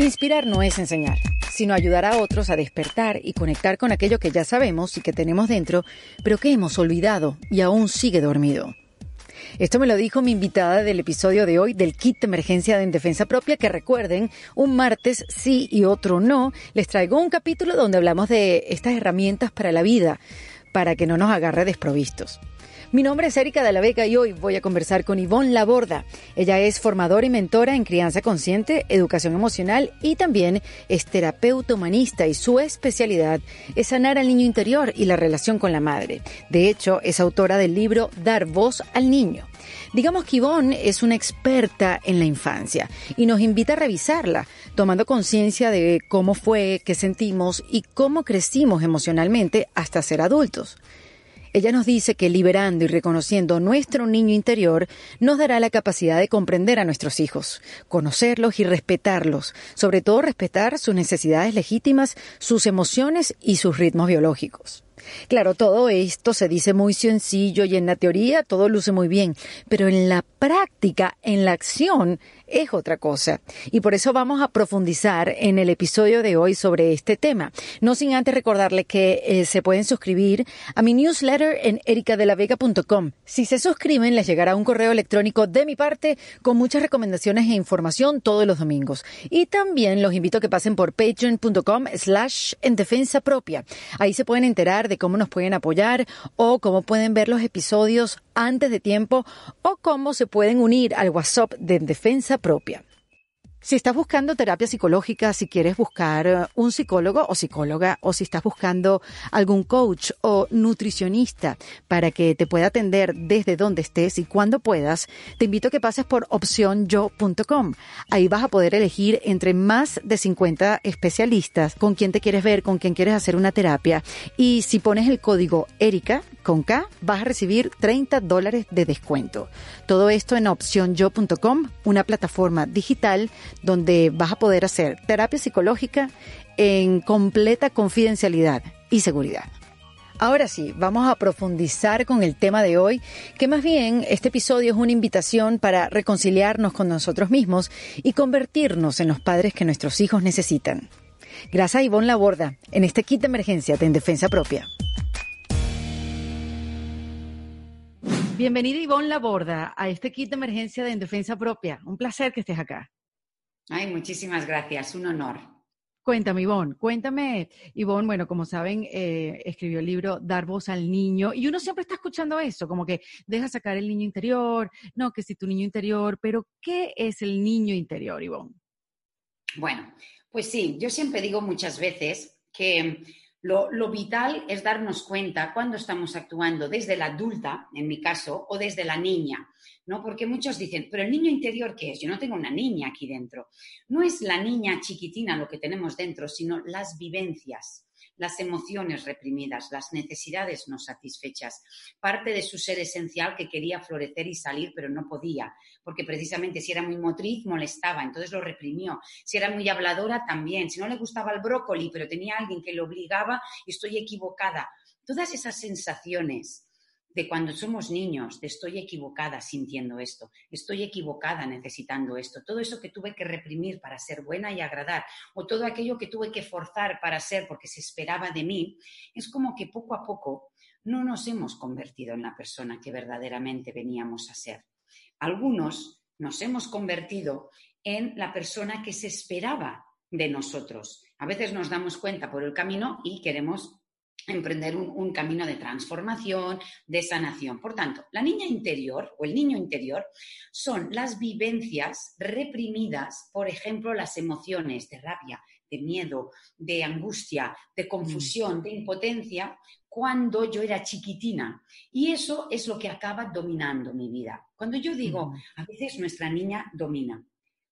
Inspirar no es enseñar, sino ayudar a otros a despertar y conectar con aquello que ya sabemos y que tenemos dentro, pero que hemos olvidado y aún sigue dormido. Esto me lo dijo mi invitada del episodio de hoy del kit de emergencia en defensa propia, que recuerden, un martes sí y otro no, les traigo un capítulo donde hablamos de estas herramientas para la vida, para que no nos agarre desprovistos. Mi nombre es Erika de la Vega y hoy voy a conversar con Ivonne Laborda. Ella es formadora y mentora en crianza consciente, educación emocional y también es terapeuta humanista y su especialidad es sanar al niño interior y la relación con la madre. De hecho, es autora del libro Dar voz al niño. Digamos que Ivonne es una experta en la infancia y nos invita a revisarla, tomando conciencia de cómo fue, qué sentimos y cómo crecimos emocionalmente hasta ser adultos. Ella nos dice que liberando y reconociendo nuestro niño interior nos dará la capacidad de comprender a nuestros hijos, conocerlos y respetarlos, sobre todo respetar sus necesidades legítimas, sus emociones y sus ritmos biológicos. Claro, todo esto se dice muy sencillo y en la teoría todo luce muy bien, pero en la práctica, en la acción, es otra cosa. Y por eso vamos a profundizar en el episodio de hoy sobre este tema. No sin antes recordarles que eh, se pueden suscribir a mi newsletter en ericadelavega.com. Si se suscriben, les llegará un correo electrónico de mi parte con muchas recomendaciones e información todos los domingos. Y también los invito a que pasen por patreon.com slash en defensa propia. Ahí se pueden enterar de cómo nos pueden apoyar o cómo pueden ver los episodios antes de tiempo o cómo se pueden unir al WhatsApp de defensa propia. Si estás buscando terapia psicológica, si quieres buscar eh, un psicólogo o psicóloga, o si estás buscando algún coach o nutricionista para que te pueda atender desde donde estés y cuando puedas, te invito a que pases por opcionyo.com. Ahí vas a poder elegir entre más de 50 especialistas con quien te quieres ver, con quien quieres hacer una terapia. Y si pones el código ERICA con K, vas a recibir 30 dólares de descuento. Todo esto en opcionyo.com, una plataforma digital donde vas a poder hacer terapia psicológica en completa confidencialidad y seguridad. Ahora sí, vamos a profundizar con el tema de hoy, que más bien este episodio es una invitación para reconciliarnos con nosotros mismos y convertirnos en los padres que nuestros hijos necesitan. Gracias a Ivonne Laborda en este kit de emergencia de En Defensa Propia. Bienvenida Ivonne Laborda a este kit de emergencia de En Defensa Propia. Un placer que estés acá. Ay, muchísimas gracias, un honor. Cuéntame, Ivonne, cuéntame, Ivonne, bueno, como saben, eh, escribió el libro Dar voz al niño y uno siempre está escuchando eso, como que deja sacar el niño interior, no, que si tu niño interior, pero ¿qué es el niño interior, Ivonne? Bueno, pues sí, yo siempre digo muchas veces que lo, lo, vital es darnos cuenta cuando estamos actuando desde la adulta, en mi caso, o desde la niña. ¿no? Porque muchos dicen, pero el niño interior, ¿qué es? Yo no tengo una niña aquí dentro. No es la niña chiquitina lo que tenemos dentro, sino las vivencias, las emociones reprimidas, las necesidades no satisfechas, parte de su ser esencial que quería florecer y salir, pero no podía, porque precisamente si era muy motriz molestaba, entonces lo reprimió. Si era muy habladora también, si no le gustaba el brócoli, pero tenía alguien que le obligaba, estoy equivocada. Todas esas sensaciones de cuando somos niños, estoy equivocada sintiendo esto, estoy equivocada necesitando esto, todo eso que tuve que reprimir para ser buena y agradar, o todo aquello que tuve que forzar para ser porque se esperaba de mí, es como que poco a poco no nos hemos convertido en la persona que verdaderamente veníamos a ser. Algunos nos hemos convertido en la persona que se esperaba de nosotros. A veces nos damos cuenta por el camino y queremos emprender un, camino de transformación, de sanación. Por tanto, la niña interior o el niño interior son las vivencias reprimidas, por ejemplo, las emociones de rabia, de miedo, de angustia, de confusión, de impotencia, cuando yo era chiquitina. Y eso es lo que acaba dominando mi vida. Cuando yo digo, a veces nuestra niña domina.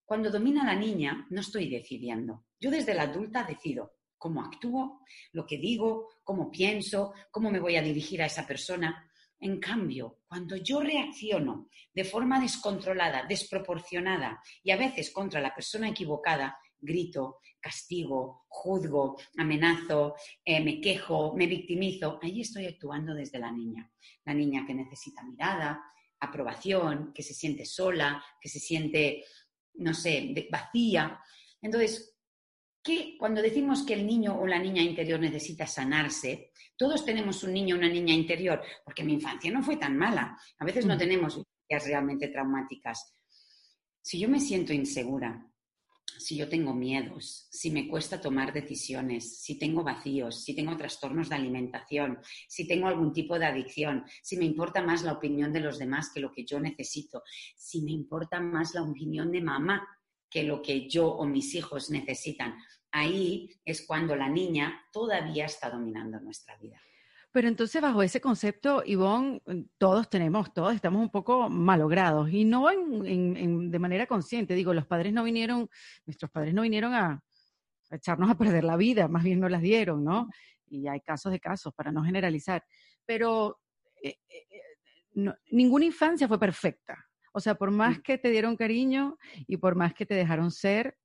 Cuando domina la niña, no estoy decidiendo. Yo desde la adulta decido cómo actúo, lo que digo, cómo pienso, cómo me voy a dirigir a esa persona. En cambio, cuando yo reacciono de forma descontrolada, desproporcionada y a veces contra la persona equivocada, grito, castigo, juzgo, amenazo, eh, me quejo, me victimizo, ahí estoy actuando desde la niña. La niña que necesita mirada, aprobación, que se siente sola, que se siente, no sé, vacía. Entonces, que cuando decimos que el niño o la niña interior necesita sanarse, todos tenemos un niño o una niña interior, porque mi infancia no fue tan mala. A veces no mm. tenemos vivencias realmente traumáticas. Si yo me siento insegura, si yo tengo miedos, si me cuesta tomar decisiones, si tengo vacíos, si tengo trastornos de alimentación, si tengo algún tipo de adicción, si me importa más la opinión de los demás que lo que yo necesito, si me importa más la opinión de mamá que lo que yo o mis hijos necesitan, ahí es cuando la niña todavía está dominando nuestra vida. Pero entonces, bajo ese concepto, Ivonne, todos tenemos, todos estamos un poco malogrados y no de manera consciente. Digo, los padres no vinieron, nuestros padres no vinieron a, echarnos a perder la vida, más bien nos las dieron, ¿no? Y hay casos de casos, para no generalizar. Pero eh, eh, ninguna infancia fue perfecta. O sea, por más que te dieron cariño y por más que te dejaron ser,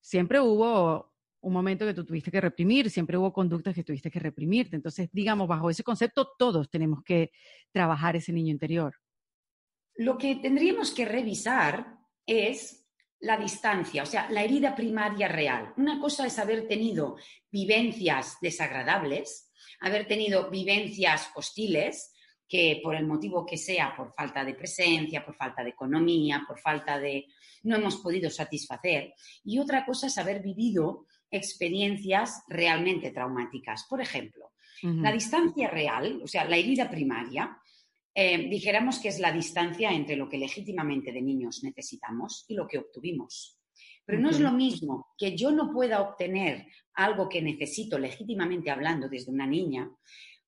siempre hubo un momento que tú tuviste que reprimir, siempre hubo conductas que tuviste que reprimirte. Entonces, digamos, bajo ese concepto, todos tenemos que trabajar ese niño interior. Lo que tendríamos que revisar es la distancia, o sea, la herida primaria real. Una cosa es haber tenido vivencias desagradables, haber tenido vivencias hostiles, que por el motivo que sea, por falta de presencia, por falta de economía, por falta de... no hemos podido satisfacer. Y otra cosa es haber vivido experiencias realmente traumáticas. Por ejemplo, la distancia real, o sea, la herida primaria, eh, dijéramos que es la distancia entre lo que legítimamente de niños necesitamos y lo que obtuvimimos. Pero no es lo mismo que yo no pueda obtener algo que necesito legítimamente hablando desde una niña,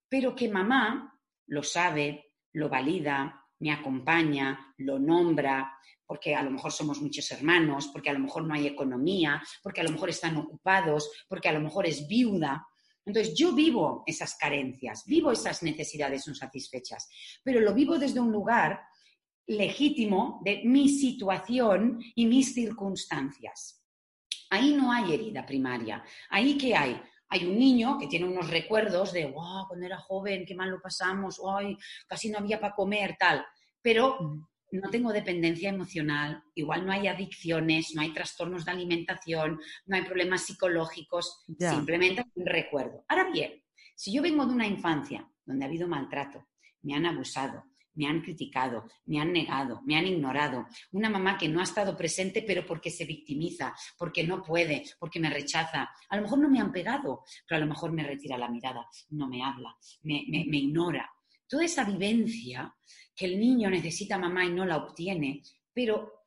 pero que mamá lo sabe, lo valida, me acompaña, lo nombra, porque a lo mejor somos muchos hermanos, porque a lo mejor no hay economía, porque a lo mejor están ocupados, porque a lo mejor es viuda. Entonces yo vivo esas carencias, vivo esas necesidades no satisfechas, pero lo vivo desde un lugar legítimo de mi situación y mis circunstancias. Ahí no hay herida primaria. Ahí que hay hay un niño que tiene unos recuerdos de, wow, cuando era joven, qué mal lo pasamos, ay, casi no había para comer, tal. Pero no tengo dependencia emocional, igual no hay adicciones, no hay trastornos de alimentación, no hay problemas psicológicos, simplemente un recuerdo. Ahora bien, si yo vengo de una infancia donde ha habido maltrato, me han abusado, me han criticado, me han negado, me han ignorado. Una mamá que no ha estado presente pero porque se victimiza, porque no puede, porque me rechaza. A lo mejor no me han pegado, pero a lo mejor me retira la mirada, no me habla, me, me ignora. Toda esa vivencia que el niño necesita mamá y no la obtiene, pero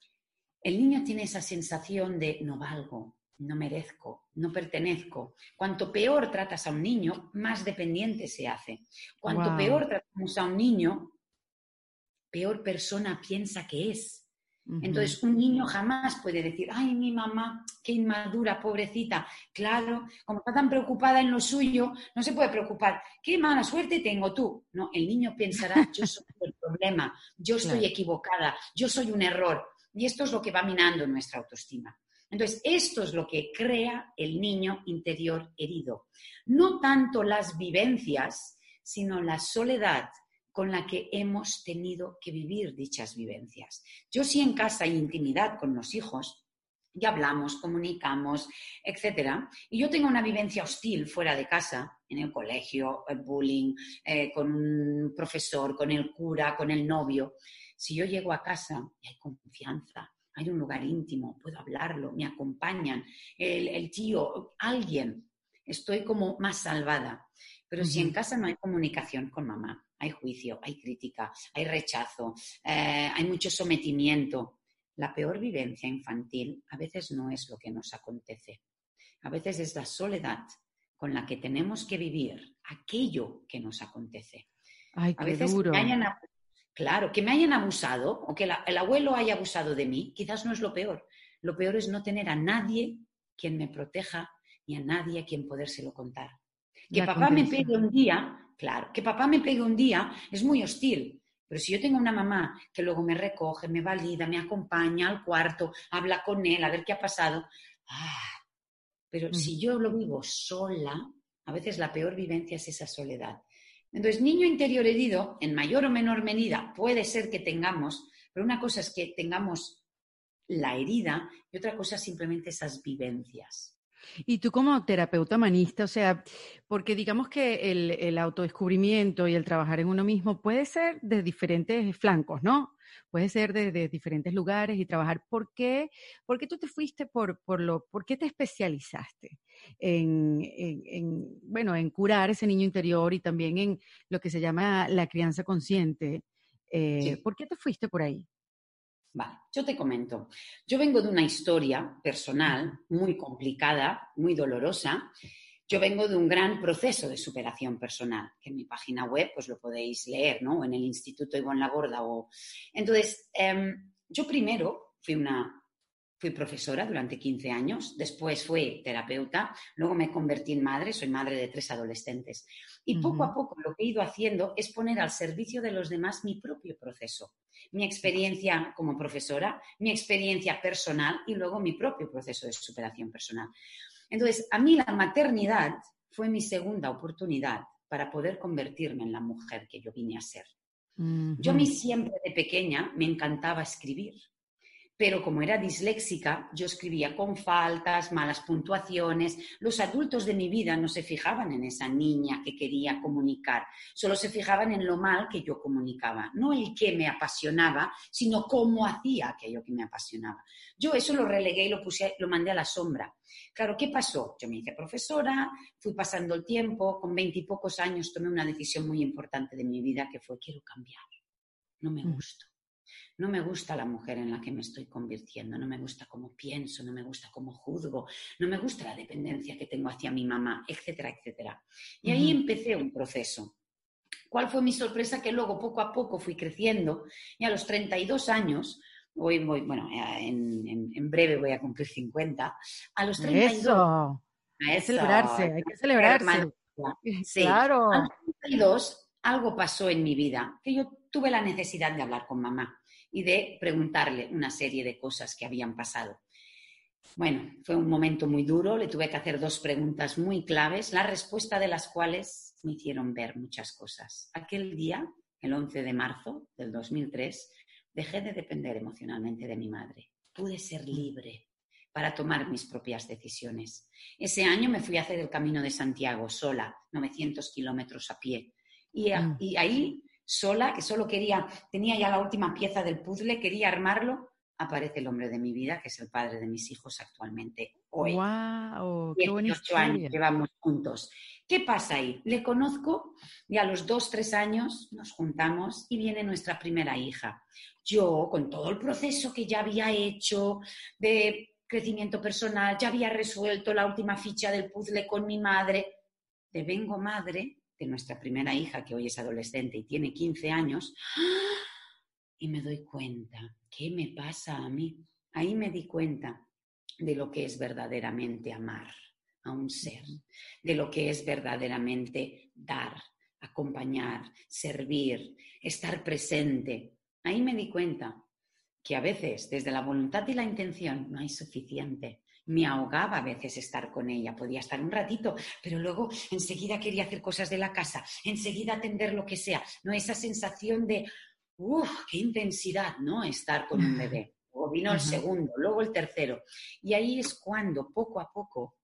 el niño tiene esa sensación de no valgo, no merezco, no pertenezco. Cuanto peor tratas a un niño, más dependiente se hace. Cuanto peor tratamos a un niño, peor persona piensa que es. Entonces, un niño jamás puede decir, ay, mi mamá, qué inmadura, pobrecita. Claro, como está tan preocupada en lo suyo, no se puede preocupar. Qué mala suerte tengo tú. No, el niño pensará, yo soy el problema, yo estoy equivocada, yo soy un error. Y esto es lo que va minando nuestra autoestima. Entonces, esto es lo que crea el niño interior herido. No tanto las vivencias, sino la soledad, con la que hemos tenido que vivir dichas vivencias. Yo sí en casa hay intimidad con los hijos, ya hablamos, comunicamos, etc. Y yo tengo una vivencia hostil fuera de casa, en el colegio, el bullying, eh, con un profesor, con el cura, con el novio. Si yo llego a casa y hay confianza, hay un lugar íntimo, puedo hablarlo, me acompañan, el, tío, alguien, estoy como más salvada. Pero si en casa no hay comunicación con mamá, hay juicio, hay crítica, hay rechazo, eh, hay mucho sometimiento. La peor vivencia infantil a veces no es lo que nos acontece. A veces es la soledad con la que tenemos que vivir aquello que nos acontece. Ay, a veces duro. claro, que me hayan abusado o que el abuelo haya abusado de mí, quizás no es lo peor. Lo peor es no tener a nadie quien me proteja ni a nadie a quien podérselo contar. Que papá me pegue un día Claro, que papá me pegue un día es muy hostil, pero si yo tengo una mamá que luego me recoge, me valida, me acompaña al cuarto, habla con él, a ver qué ha pasado, ah, pero si yo lo vivo sola, a veces la peor vivencia es esa soledad. Entonces, niño interior herido, en mayor o menor medida, puede ser que tengamos, pero una cosa es que tengamos la herida y otra cosa simplemente esas vivencias. Y tú como terapeuta humanista, o sea, porque digamos que el, el, autodescubrimiento y el trabajar en uno mismo puede ser de diferentes flancos, ¿no? Puede ser de, diferentes lugares y trabajar. ¿Por qué, ¿Por qué tú te fuiste por, por lo, por qué te especializaste en, en, bueno, en curar ese niño interior y también en lo que se llama la crianza consciente? Eh, ¿Por qué te fuiste por ahí? Vale, yo te comento. Yo vengo de una historia personal muy complicada, muy dolorosa. Yo vengo de un gran proceso de superación personal, que en mi página web pues lo podéis leer, ¿no? En el Instituto Ivonne Laborda. O... Entonces, em, yo primero fui una Fui profesora durante 15 años, después fui terapeuta, luego me convertí en madre, soy madre de tres adolescentes. Y poco a poco lo que he ido haciendo es poner al servicio de los demás mi propio proceso, mi experiencia como profesora, mi experiencia personal y luego mi propio proceso de superación personal. Entonces, a mí la maternidad fue mi segunda oportunidad para poder convertirme en la mujer que yo vine a ser. Yo a mí siempre de pequeña me encantaba escribir pero como era disléxica, yo escribía con faltas, malas puntuaciones. Los adultos de mi vida no se fijaban en esa niña que quería comunicar, solo se fijaban en lo mal que yo comunicaba, no el que me apasionaba, sino cómo hacía aquello que me apasionaba. Yo eso lo relegué y lo puse, lo mandé a la sombra. Claro, ¿qué pasó? Yo me hice profesora, fui pasando el tiempo, con veintipocos años tomé una decisión muy importante de mi vida que fue quiero cambiar. No me mm. No me gusta la mujer en la que me estoy convirtiendo, no me gusta cómo pienso, no me gusta cómo juzgo, no me gusta la dependencia que tengo hacia mi mamá, etcétera, etcétera. Y ahí empecé un proceso. ¿Cuál fue mi sorpresa? Que luego poco a poco fui creciendo y a los 32 años, hoy voy, bueno, en, breve voy a cumplir 50, a los 32... Eso. Hay que celebrarse, hay que celebrarse. Sí. Claro. A los 32 algo pasó en mi vida, que yo tuve la necesidad de hablar con mamá y de preguntarle una serie de cosas que habían pasado. Bueno, fue un momento muy duro, le tuve que hacer dos preguntas muy claves, la respuesta de las cuales me hicieron ver muchas cosas. Aquel día, el 11 de marzo del 2003, dejé de depender emocionalmente de mi madre. Pude ser libre para tomar mis propias decisiones. Ese año me fui a hacer el Camino de Santiago sola, 900 kilómetros a pie. Y, mm. y ahí sola, que solo quería, tenía ya la última pieza del puzzle, quería armarlo, aparece el hombre de mi vida, que es el padre de mis hijos actualmente hoy. ¡Wow! ¡Qué años llevamos juntos. ¿Qué pasa ahí? Le conozco y a los dos, tres años nos juntamos y viene nuestra primera hija. Yo, con todo el proceso que ya había hecho de crecimiento personal, ya había resuelto la última ficha del puzzle con mi madre, de vengo madre, nuestra primera hija, que hoy es adolescente y tiene 15 años, y me doy cuenta, ¿qué me pasa a mí? Ahí me di cuenta de lo que es verdaderamente amar a un ser, de lo que es verdaderamente dar, acompañar, servir, estar presente. Ahí me di cuenta que a veces desde la voluntad y la intención no hay suficiente, me ahogaba a veces estar con ella. Podía estar un ratito, pero luego enseguida quería hacer cosas de la casa, enseguida atender lo que sea. No esa sensación de, uff, qué intensidad, ¿no? Estar con un bebé. Luego vino el segundo, luego el tercero. Y ahí es cuando, poco a poco,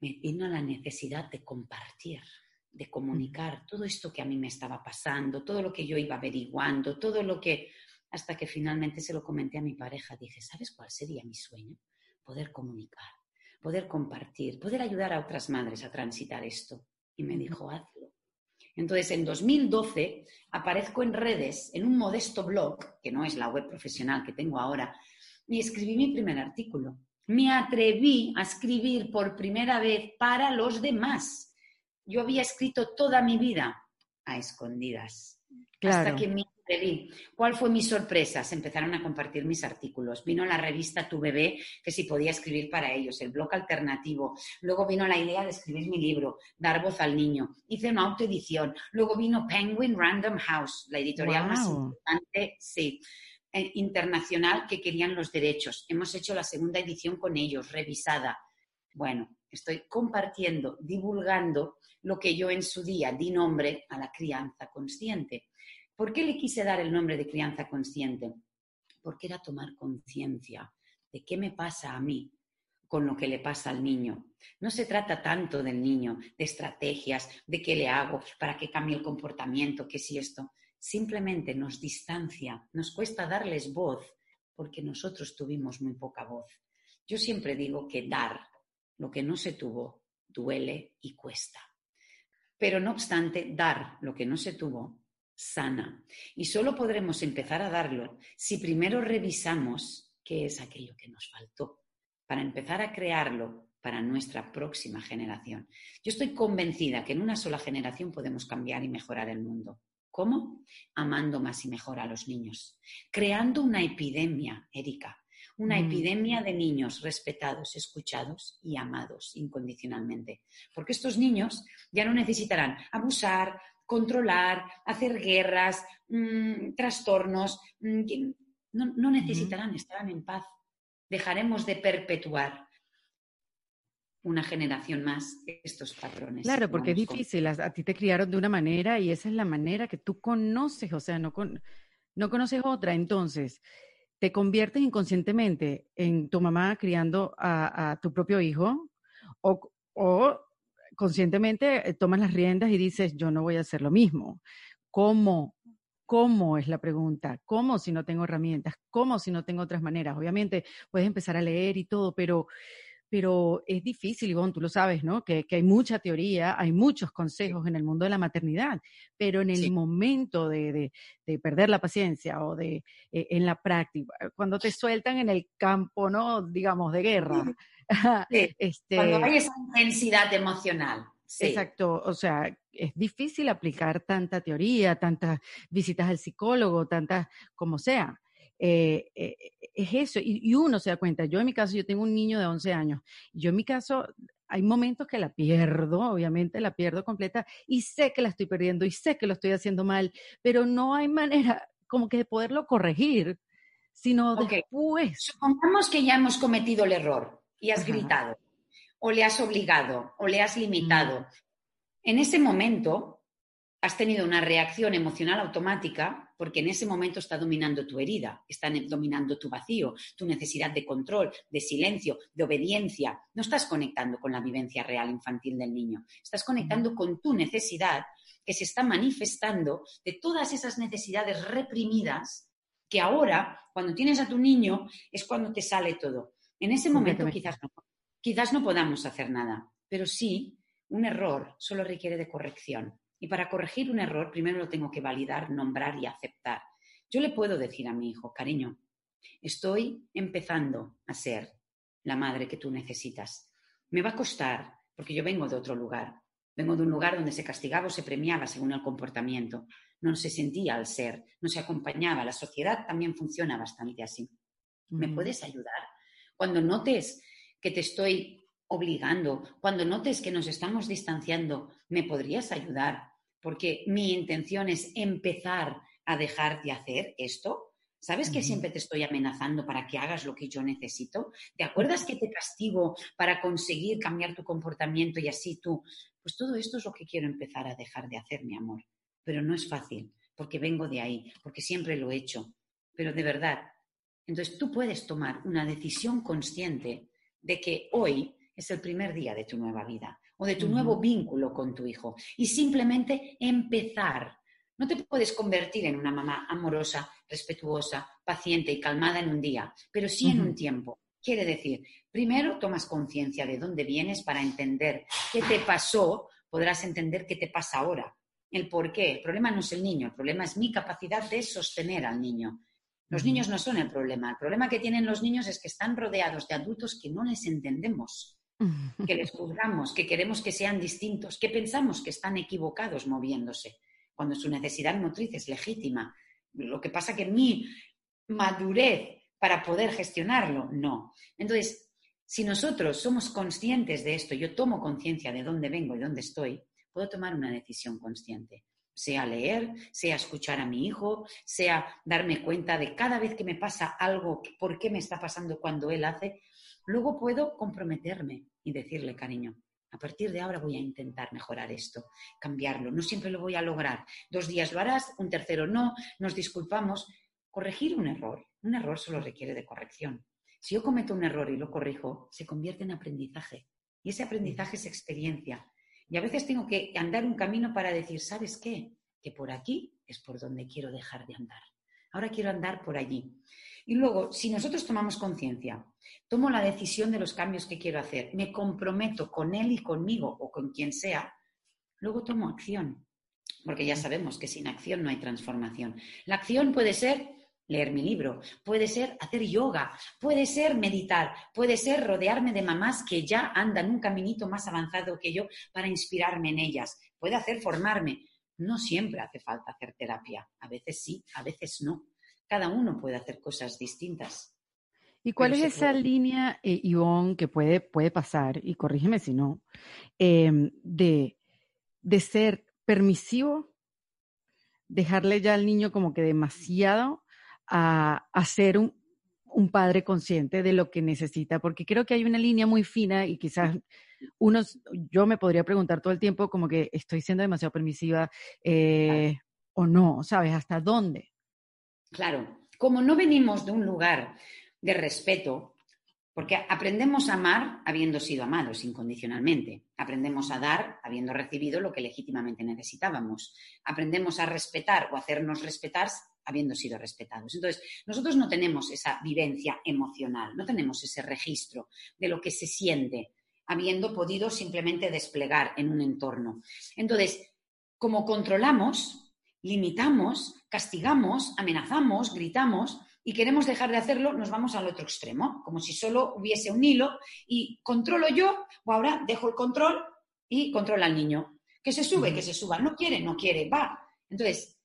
me vino la necesidad de compartir, de comunicar todo esto que a mí me estaba pasando, todo lo que yo iba averiguando, todo lo que, hasta que finalmente se lo comenté a mi pareja. Dije, ¿sabes cuál sería mi sueño? Poder comunicar, poder compartir, poder ayudar a otras madres a transitar esto. Y me dijo, hazlo. Entonces, en 2012 aparezco en redes, en un modesto blog, que no es la web profesional que tengo ahora, y escribí mi primer artículo. Me atreví a escribir por primera vez para los demás. Yo había escrito toda mi vida a escondidas. Hasta que mi ¿Cuál fue mi sorpresa? Se empezaron a compartir mis artículos. Vino la revista Tu Bebé, que si podía escribir para ellos, el blog alternativo. Luego vino la idea de escribir mi libro, Dar voz al niño. Hice una autoedición. Luego vino Penguin Random House, la editorial más importante, sí, eh, internacional que querían los derechos. Hemos hecho la segunda edición con ellos, revisada. Bueno, estoy compartiendo, divulgando lo que yo en su día di nombre a la crianza consciente. ¿Por qué le quise dar el nombre de crianza consciente? Porque era tomar conciencia de qué me pasa a mí con lo que le pasa al niño. No se trata tanto del niño, de estrategias, de qué le hago para que cambie el comportamiento, que si esto. Simplemente nos distancia, nos cuesta darles voz porque nosotros tuvimos muy poca voz. Yo siempre digo que dar lo que no se tuvo duele y cuesta. Pero no obstante, dar lo que no se tuvo sana. Y solo podremos empezar a darlo si primero revisamos qué es aquello que nos faltó, para empezar a crearlo para nuestra próxima generación. Yo estoy convencida que en una sola generación podemos cambiar y mejorar el mundo. ¿Cómo? Amando más y mejor a los niños, creando una epidemia, Erika, una mm. epidemia de niños respetados, escuchados y amados incondicionalmente. Porque estos niños ya no necesitarán abusar, controlar, hacer guerras, mm, trastornos, mm, no, necesitarán, estarán en paz. Dejaremos de perpetuar una generación más estos patrones. Claro, porque es difícil, a, ti te criaron de una manera y esa es la manera que tú conoces, o sea, no, no conoces otra. Entonces, te conviertes inconscientemente en tu mamá criando a, tu propio hijo o, conscientemente eh, tomas las riendas y dices, yo no voy a hacer lo mismo. ¿Cómo? ¿Cómo es la pregunta? ¿Cómo si no tengo herramientas? ¿Cómo si no tengo otras maneras? Obviamente puedes empezar a leer y todo, pero pero es difícil, Ivonne, tú lo sabes, ¿no? Que, hay mucha teoría, hay muchos consejos en el mundo de la maternidad, pero en el momento de, perder la paciencia o de eh, en la práctica, cuando te sueltan en el campo, ¿no? Digamos, de guerra. este, cuando hay esa intensidad emocional. Exacto, o sea, es difícil aplicar tanta teoría, tantas visitas al psicólogo, tantas como sea. Eh, eh, es eso, y, uno se da cuenta, yo en mi caso, yo tengo un niño de 11 años, yo en mi caso, hay momentos que la pierdo, obviamente la pierdo completa, y sé que la estoy perdiendo, y sé que lo estoy haciendo mal, pero no hay manera como que de poderlo corregir, sino después. Supongamos que ya hemos cometido el error y has gritado, o le has obligado, o le has limitado. En ese momento, has tenido una reacción emocional automática porque en ese momento está dominando tu herida, está dominando tu vacío, tu necesidad de control, de silencio, de obediencia. No estás conectando con la vivencia real infantil del niño, estás conectando con tu necesidad que se está manifestando de todas esas necesidades reprimidas que ahora, cuando tienes a tu niño, es cuando te sale todo. En ese momento quizás no, quizás no podamos hacer nada, pero sí, un error solo requiere de corrección. Y para corregir un error, primero lo tengo que validar, nombrar y aceptar. Yo le puedo decir a mi hijo, cariño, estoy empezando a ser la madre que tú necesitas. Me va a costar, porque yo vengo de otro lugar. Vengo de un lugar donde se castigaba o se premiaba según el comportamiento. No se sentía al ser, no se acompañaba. La sociedad también funciona bastante así. ¿Me puedes ayudar? Cuando notes que te estoy obligando, cuando notes que nos estamos distanciando, ¿me podrías ayudar? Porque mi intención es empezar a dejar de hacer esto. ¿Sabes que siempre te estoy amenazando para que hagas lo que yo necesito? ¿Te acuerdas que te castigo para conseguir cambiar tu comportamiento y así tú? Pues todo esto es lo que quiero empezar a dejar de hacer, mi amor. Pero no es fácil, porque vengo de ahí, porque siempre lo he hecho. Pero de verdad, entonces tú puedes tomar una decisión consciente de que hoy es el primer día de tu nueva vida o de tu nuevo vínculo con tu hijo. Y simplemente empezar. No te puedes convertir en una mamá amorosa, respetuosa, paciente y calmada en un día, pero sí en un tiempo. Quiere decir, primero tomas conciencia de dónde vienes para entender qué te pasó, podrás entender qué te pasa ahora. El por qué. El problema no es el niño, el problema es mi capacidad de sostener al niño. Los niños no son el problema. El problema que tienen los niños es que están rodeados de adultos que no les entendemos que les juzgamos, que queremos que sean distintos, que pensamos que están equivocados moviéndose, cuando su necesidad motriz es legítima. Lo que pasa que mi madurez para poder gestionarlo, no. Entonces, si nosotros somos conscientes de esto, yo tomo conciencia de dónde vengo y dónde estoy, puedo tomar una decisión consciente. Sea leer, sea escuchar a mi hijo, sea darme cuenta de cada vez que me pasa algo, por qué me está pasando cuando él hace, Luego puedo comprometerme y decirle, cariño, a partir de ahora voy a intentar mejorar esto, cambiarlo. No siempre lo voy a lograr. Dos días lo harás, un tercero no, nos disculpamos. Corregir un error. Un error solo requiere de corrección. Si yo cometo un error y lo corrijo, se convierte en aprendizaje. Y ese aprendizaje es experiencia. Y a veces tengo que andar un camino para decir, ¿sabes qué? Que por aquí es por donde quiero dejar de andar. Ahora quiero andar por allí. Y luego, si nosotros tomamos conciencia, tomo la decisión de los cambios que quiero hacer, me comprometo con él y conmigo o con quien sea, luego tomo acción. Porque ya sabemos que sin acción no hay transformación. La acción puede ser leer mi libro, puede ser hacer yoga, puede ser meditar, puede ser rodearme de mamás que ya andan un caminito más avanzado que yo para inspirarme en ellas, puede hacer formarme. No siempre hace falta hacer terapia, a veces sí, a veces no. Cada uno puede hacer cosas distintas. ¿Y cuál es esa línea, eh, Ivonne, que puede, puede pasar, y corrígeme si no, em, de, de ser permisivo, dejarle ya al niño como que demasiado a, ser un, padre consciente de lo que necesita, porque creo que hay una línea muy fina y quizás unos, yo me podría preguntar todo el tiempo como que estoy siendo demasiado permisiva eh, o no, ¿sabes? ¿Hasta dónde? Claro, como no venimos de un lugar de respeto, porque aprendemos a amar habiendo sido amados incondicionalmente. Aprendemos a dar habiendo recibido lo que legítimamente necesitábamos. Aprendemos a respetar o hacernos respetar habiendo sido respetados. Entonces, nosotros no tenemos esa vivencia emocional, no tenemos ese registro de lo que se siente habiendo podido simplemente desplegar en un entorno. Entonces, como controlamos, limitamos, castigamos, amenazamos, gritamos, y queremos dejar de hacerlo, nos vamos al otro extremo, como si solo hubiese un hilo y controlo yo, o ahora dejo el control y controla al niño. Que se sube, que se suba. No quiere, no quiere, va. Entonces,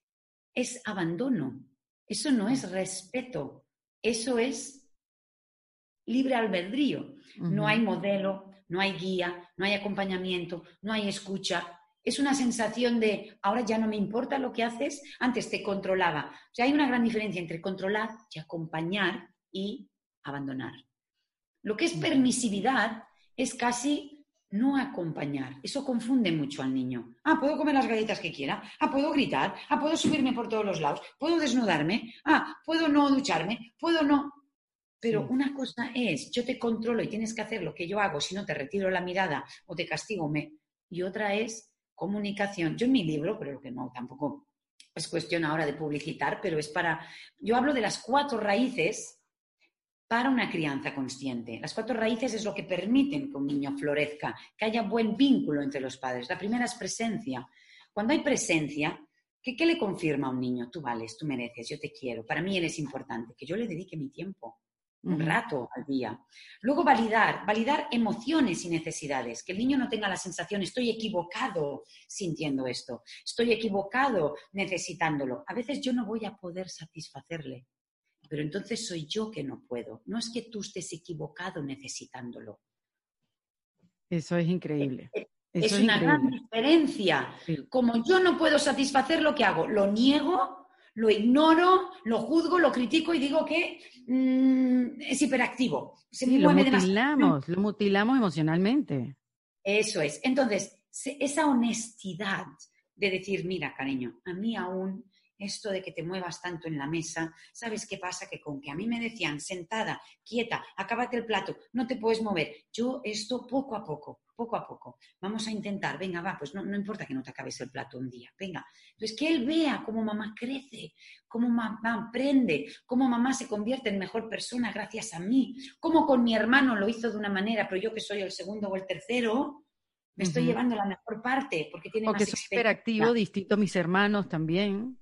es abandono. Eso no es respeto. Eso es libre albedrío. No hay modelo, no hay guía, no hay acompañamiento, no hay escucha, es una sensación de ahora ya no me importa lo que haces, antes te controlaba. O sea, hay una gran diferencia entre controlar y acompañar y abandonar. Lo que es permisividad es casi no acompañar. Eso confunde mucho al niño. Ah, puedo comer las galletas que quiera. Ah, puedo gritar. Ah, puedo subirme por todos los lados. Puedo desnudarme. Ah, puedo no ducharme. Puedo no. Pero una cosa es, yo te controlo y tienes que hacer lo que yo hago, si no te retiro la mirada o te castigo. Me... Y otra es, comunicación. Yo en mi libro, pero que no, tampoco es cuestión ahora de publicitar, pero es para, yo hablo de las cuatro raíces para una crianza consciente. Las cuatro raíces es lo que permiten que un niño florezca, que haya buen vínculo entre los padres. La primera es presencia. Cuando hay presencia, ¿qué, ¿qué, le confirma a un niño? Tú vales, tú mereces, yo te quiero. Para mí él es importante, que yo le dedique mi tiempo un rato al día. Luego validar, validar emociones y necesidades, que el niño no tenga la sensación estoy equivocado sintiendo esto, estoy equivocado necesitándolo. A veces yo no voy a poder satisfacerle, pero entonces soy yo que no puedo. No es que tú estés equivocado necesitándolo. Eso es increíble. Eh, eh, es, una gran diferencia. Como yo no puedo satisfacer lo que hago, lo niego lo ignoro, lo juzgo, lo critico y digo que mm, es hiperactivo. lo mutilamos, lo mutilamos emocionalmente. Eso es. Entonces, esa honestidad de decir, mira, cariño, a mí aún esto de que te muevas tanto en la mesa, ¿sabes qué pasa? Que con que a mí me decían sentada, quieta, acábate el plato, no te puedes mover. Yo esto poco a poco, poco a poco. Vamos a intentar, venga, va, pues no, no importa que no te acabes el plato un día, venga. Entonces, que él vea cómo mamá crece, cómo mamá aprende, cómo mamá se convierte en mejor persona gracias a mí, cómo con mi hermano lo hizo de una manera, pero yo que soy el segundo o el tercero, me estoy llevando la mejor parte porque tiene más soy hiperactivo, distinto a mis hermanos también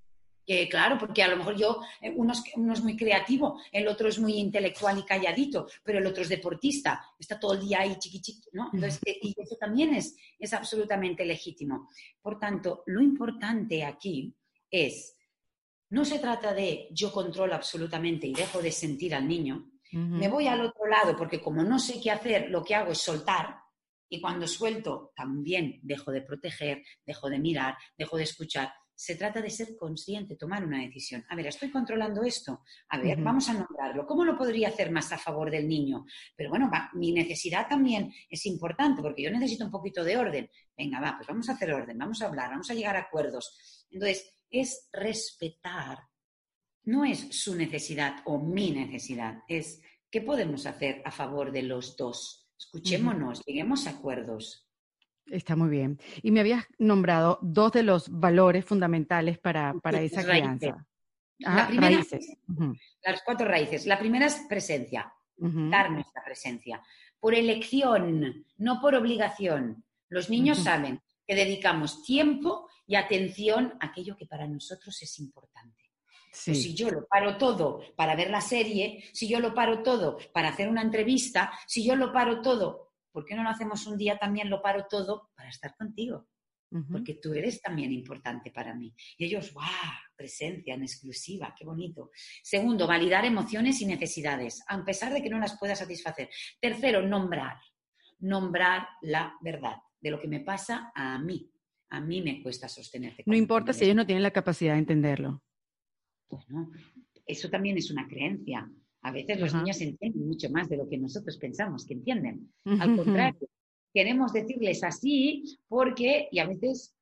que claro, porque a lo mejor yo, eh, uno es, muy creativo, el otro es muy intelectual y calladito, pero el otro es deportista, está todo el día ahí chiqui chiqui, ¿no? Entonces, eh, y eso también es, es absolutamente legítimo. Por tanto, lo importante aquí es, no se trata de yo controlo absolutamente y dejo de sentir al niño, me voy al otro lado porque como no sé qué hacer, lo que hago es soltar, y cuando suelto, también dejo de proteger, dejo de mirar, dejo de escuchar se trata de ser consciente, tomar una decisión. A ver, estoy controlando esto. A ver, vamos a nombrarlo. ¿Cómo lo podría hacer más a favor del niño? Pero bueno, mi necesidad también es importante porque yo necesito un poquito de orden. Venga, va, pues vamos a hacer orden, vamos a hablar, vamos a llegar a acuerdos. Entonces, es respetar. No es su necesidad o mi necesidad, es ¿Qué podemos hacer a favor de los dos? Escuchémonos, lleguemos a acuerdos. Está muy bien. Y me habías nombrado dos de los valores fundamentales para, para esa crianza. la primera, raíces. Las cuatro raíces. La primera es presencia, dar nuestra presencia. Por elección, no por obligación. Los niños saben que dedicamos tiempo y atención a aquello que para nosotros es importante. Pues si yo lo paro todo para ver la serie, si yo lo paro todo para hacer una entrevista, si yo lo paro todo, ¿por qué no lo hacemos un día también lo paro todo para estar contigo? Porque tú eres también importante para mí. Y ellos, ¡guau! Presencia en exclusiva, qué bonito. Segundo, validar emociones y necesidades, a pesar de que no las pueda satisfacer. Tercero, nombrar. Nombrar la verdad de lo que me pasa a mí. A mí me cuesta sostenerte. No importa si ellos no tienen la capacidad de entenderlo. Bueno, eso también es una creencia. A veces los niños entienden mucho más de lo que nosotros pensamos que entienden. Al contrario, queremos decirles así porque, y a veces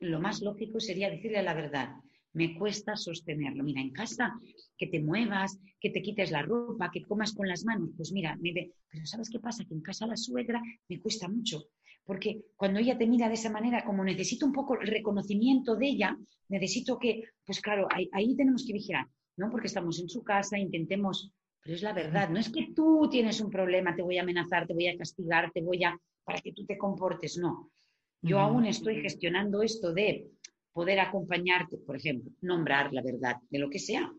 lo más lógico sería decirle la verdad. Me cuesta sostenerlo. Mira, en casa, que te muevas, que te quites la ropa, que comas con las manos. Pues mira, me pero ¿sabes qué pasa? Que en casa la suegra me cuesta mucho. Porque cuando ella te mira de esa manera, como necesito un poco el reconocimiento de ella, necesito que, pues claro, ahí, tenemos que vigilar, ¿no? Porque estamos en su casa, intentemos, pero es la verdad, no es que tú tienes un problema, te voy a amenazar, te voy a castigar, te voy a, para que tú te comportes, no. Yo aún estoy gestionando esto de poder acompañarte, por ejemplo, nombrar la verdad de lo que sea,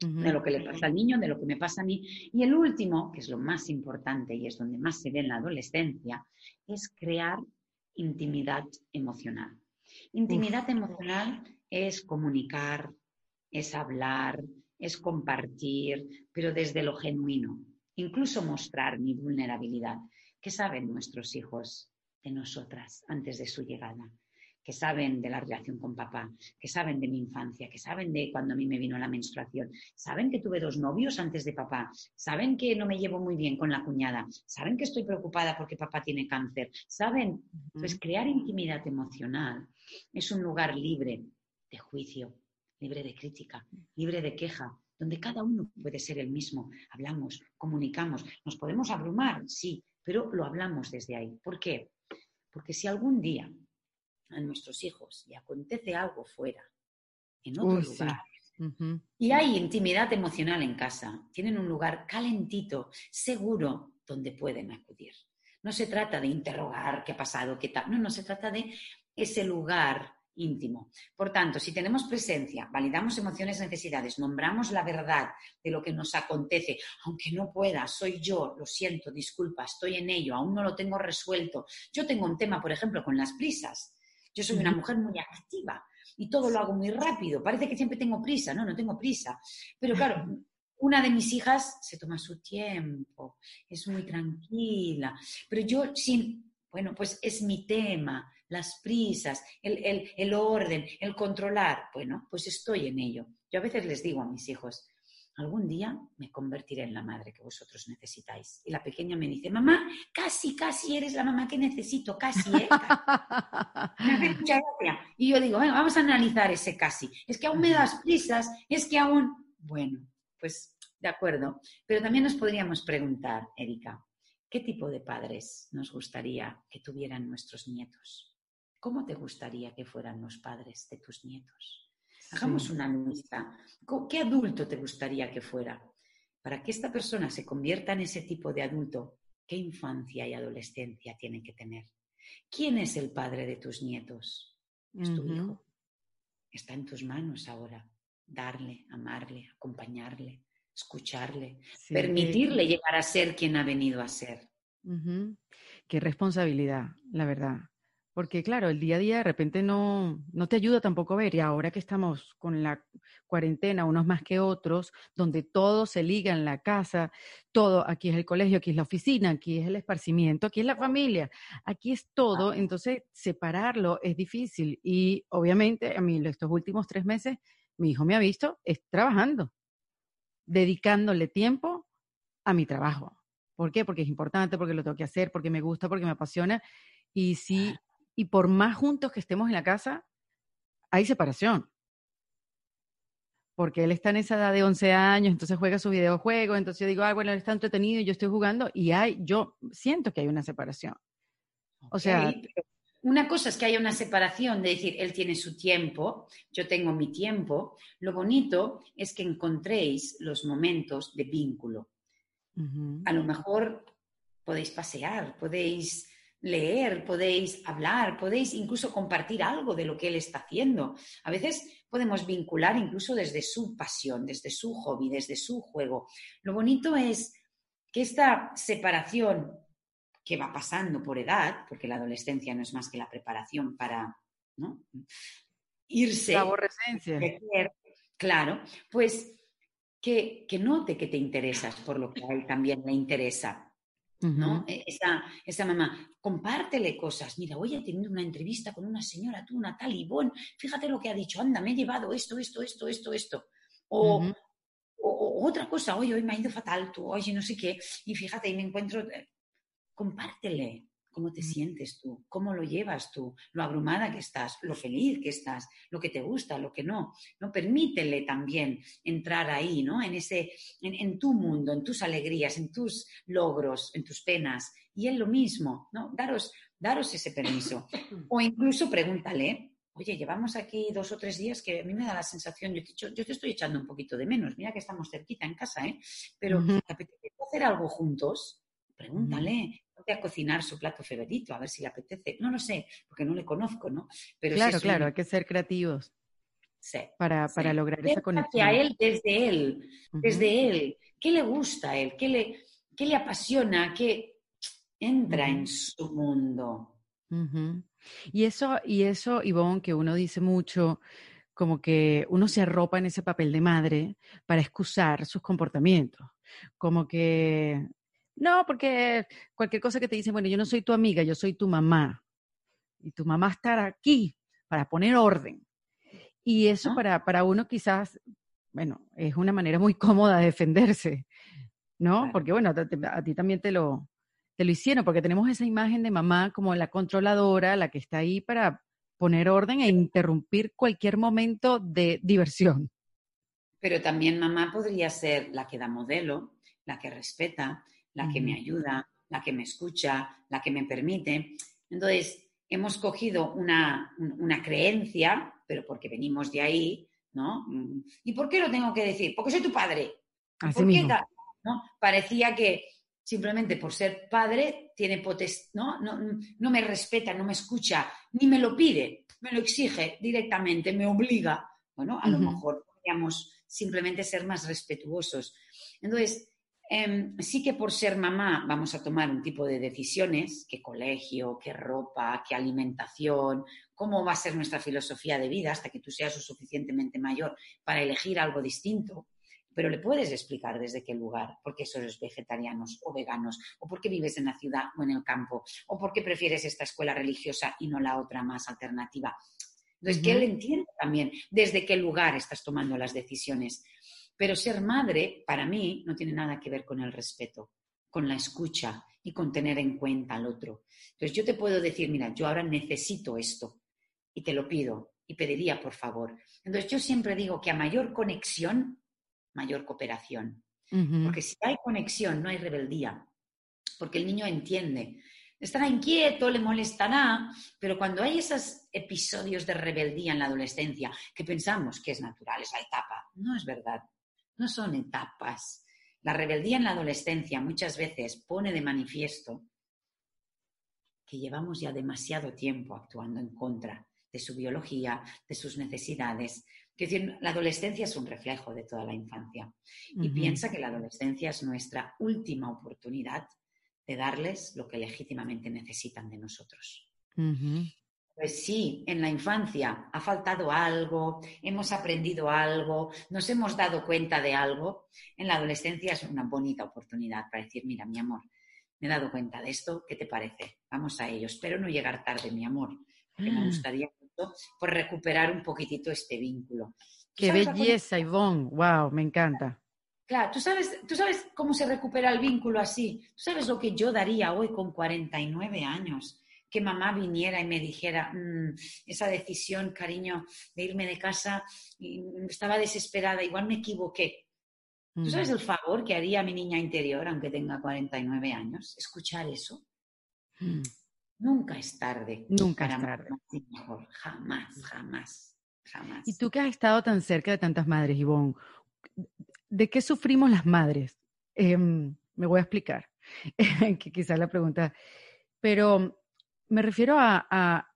de lo que le pasa al niño, de lo que me pasa a mí. Y el último, que es lo más importante y es donde más se ve en la adolescencia, es crear intimidad emocional. Intimidad emocional es comunicar, es hablar, es compartir, pero desde lo genuino. Incluso mostrar mi vulnerabilidad. ¿Qué saben nuestros hijos de nosotras antes de su llegada? que saben de la relación con papá, que saben de mi infancia, que saben de cuando a mí me vino la menstruación, saben que tuve dos novios antes de papá, saben que no me llevo muy bien con la cuñada, saben que estoy preocupada porque papá tiene cáncer, saben, pues crear intimidad emocional es un lugar libre de juicio, libre de crítica, libre de queja, donde cada uno puede ser el mismo. Hablamos, comunicamos, nos podemos abrumar, sí, pero lo hablamos desde ahí. ¿Por qué? Porque si algún día a nuestros hijos y acontece algo fuera, en otro lugar, y hay intimidad emocional en casa, tienen un lugar calentito, seguro, donde pueden acudir. No se trata de interrogar qué ha pasado, qué tal, no, no se trata de ese lugar íntimo. Por tanto, si tenemos presencia, validamos emociones, necesidades, nombramos la verdad de lo que nos acontece, aunque no pueda, soy yo, lo siento, disculpa, estoy en ello, aún no lo tengo resuelto. Yo tengo un tema, por ejemplo, con las prisas. Yo soy una mujer muy activa y todo lo hago muy rápido. Parece que siempre tengo prisa, no, no tengo prisa. Pero claro, una de mis hijas se toma su tiempo, es muy tranquila, pero yo sin, bueno, pues es mi tema, las prisas, el, el orden, el controlar. Bueno, pues estoy en ello. Yo a veces les digo a mis hijos, algún día me convertiré en la madre que vosotros necesitáis. Y la pequeña me dice, mamá, casi, casi eres la mamá que necesito, casi, ¿eh? me hace mucha gracia. Y yo digo, bueno, vamos a analizar ese casi. Es que aún me das prisas, es que aún... Bueno, pues de acuerdo. Pero también nos podríamos preguntar, Erika, ¿qué tipo de padres nos gustaría que tuvieran nuestros nietos? ¿Cómo te gustaría que fueran los padres de tus nietos? Hagamos una lista. ¿Qué adulto te gustaría que fuera? Para que esta persona se convierta en ese tipo de adulto, ¿qué infancia y adolescencia tiene que tener? ¿Quién es el padre de tus nietos? Es tu hijo. Está en tus manos ahora. Darle, amarle, acompañarle, escucharle, permitirle llegar a ser quien ha venido a ser. Qué responsabilidad, la verdad. Porque claro, el día a día de repente no, no te ayuda tampoco a ver, y ahora que estamos con la cuarentena, unos más que otros, donde todo se liga en la casa, todo, aquí es el colegio, aquí es la oficina, aquí es el esparcimiento, aquí es la familia, aquí es todo, entonces separarlo es difícil. Y obviamente a mí estos últimos tres meses, mi hijo me ha visto es trabajando, dedicándole tiempo a mi trabajo. ¿Por qué? Porque es importante, porque lo tengo que hacer, porque me gusta, porque me apasiona. Y sí y por más juntos que estemos en la casa, hay separación. porque él está en esa edad de 11 años, entonces juega su videojuego, entonces yo digo, ah, bueno, él está entretenido y yo estoy jugando y hay, yo siento que hay una separación. O sea... Una cosa es que haya una separación, de decir, él tiene su tiempo, yo tengo mi tiempo. Lo bonito es que encontréis los momentos de vínculo. A lo mejor podéis pasear, podéis leer, podéis hablar, podéis incluso compartir algo de lo que él está haciendo. A veces podemos vincular incluso desde su pasión, desde su hobby, desde su juego. Lo bonito es que esta separación que va pasando por edad, porque la adolescencia no es más que la preparación para irse. La aborrecencia. claro, pues que, que note que te interesas por lo que a él también le interesa. ¿No? E, esa, esa, mamá, compártele cosas. Mira, hoy he tenido una entrevista con una señora, tú, una tal Ivonne, fíjate lo que ha dicho, anda, me he llevado esto, esto, esto, esto, esto. O, o, otra cosa, oye, hoy me ha ido fatal, tú, oye, no sé qué, y fíjate, y me encuentro, eh, compártele cómo te sientes tú, cómo lo llevas tú, lo abrumada que estás, lo feliz que estás, lo que te gusta, lo que no. No permítele también entrar ahí, ¿no? En ese, en, tu mundo, en tus alegrías, en tus logros, en tus penas. Y él lo mismo, ¿no? Daros, daros ese permiso. O incluso pregúntale, oye, llevamos aquí dos o tres días que a mí me da la sensación, yo te, yo te estoy echando un poquito de menos, mira que estamos cerquita en casa, ¿eh? Pero ¿te apetece hacer algo juntos? Pregúntale, a cocinar su plato favorito, a ver si le apetece. No lo sé, porque no le conozco, ¿no? Pero claro, claro, hay que ser creativos. Sí, para, para lograr esa conexión. él, desde él, desde él. ¿Qué le gusta a él? ¿Qué le, qué le apasiona? ¿Qué entra en su mundo? Y eso, y eso, Ivonne, que uno dice mucho, como que uno se arropa en ese papel de madre para excusar sus comportamientos. Como que no, porque cualquier cosa que te dicen, bueno, yo no soy tu amiga, yo soy tu mamá. Y tu mamá estará aquí para poner orden. Y eso para, para uno quizás, bueno, es una manera muy cómoda de defenderse, ¿no? Porque bueno, a, ti también te lo, te lo hicieron, porque tenemos esa imagen de mamá como la controladora, la que está ahí para poner orden e interrumpir cualquier momento de diversión. Pero también mamá podría ser la que da modelo, la que respeta, la que me ayuda, la que me escucha, la que me permite. Entonces, hemos cogido una, creencia, pero porque venimos de ahí, ¿no? Mm, ¿Y por qué lo tengo que decir? Porque soy tu padre. ¿Por qué ¿no? Parecía que simplemente por ser padre tiene potestad, ¿no? ¿no? me respeta, no me escucha, ni me lo pide, me lo exige directamente, me obliga. Bueno, a lo mejor podríamos simplemente ser más respetuosos. Entonces, Em, sí que por ser mamá vamos a tomar un tipo de decisiones, qué colegio, qué ropa, qué alimentación, cómo va a ser nuestra filosofía de vida hasta que tú seas lo suficientemente mayor para elegir algo distinto. Pero le puedes explicar desde qué lugar, por qué eres vegetarianos o veganos, o por qué vives en la ciudad o en el campo, o por qué prefieres esta escuela religiosa y no la otra más alternativa. Entonces, que él entienda también desde qué lugar estás tomando las decisiones. Pero ser madre, para mí, no tiene nada que ver con el respeto, con la escucha y con tener en cuenta al otro. Entonces yo te puedo decir, mira, yo ahora necesito esto y te lo pido y pediría por favor. Entonces yo siempre digo que a mayor conexión, mayor cooperación. Porque si hay conexión, no hay rebeldía. Porque el niño entiende. Estará inquieto, le molestará, pero cuando hay esos episodios de rebeldía en la adolescencia, que pensamos que es natural esa etapa, no es verdad no son etapas. La rebeldía en la adolescencia muchas veces pone de manifiesto que llevamos ya demasiado tiempo actuando en contra de su biología, de sus necesidades. Es decir, la adolescencia es un reflejo de toda la infancia. Y piensa que la adolescencia es nuestra última oportunidad de darles lo que legítimamente necesitan de nosotros. Pues sí, en la infancia ha faltado algo, hemos aprendido algo, nos hemos dado cuenta de algo. En la adolescencia es una bonita oportunidad para decir, mira, mi amor, me he dado cuenta de esto, ¿qué te parece? Vamos a ello. Espero no llegar tarde, mi amor, porque me mm. gustaría por recuperar un poquitito este vínculo. Qué belleza, Ivonne. Wow, me encanta. Claro, ¿tú sabes, tú sabes cómo se recupera el vínculo así. Tú sabes lo que yo daría hoy con 49 años que mamá viniera y me dijera mm, esa decisión, cariño, de irme de casa, estaba desesperada, igual me equivoqué. ¿Tú sabes el favor que haría mi niña interior, aunque tenga 49 años? Escuchar eso. Mm. Nunca es tarde. Nunca es tarde. Mejor. Jamás, jamás, jamás. Y tú que has estado tan cerca de tantas madres, Ivonne, ¿de qué sufrimos las madres? Em, me voy a explicar, que quizás la pregunta, pero me refiero a,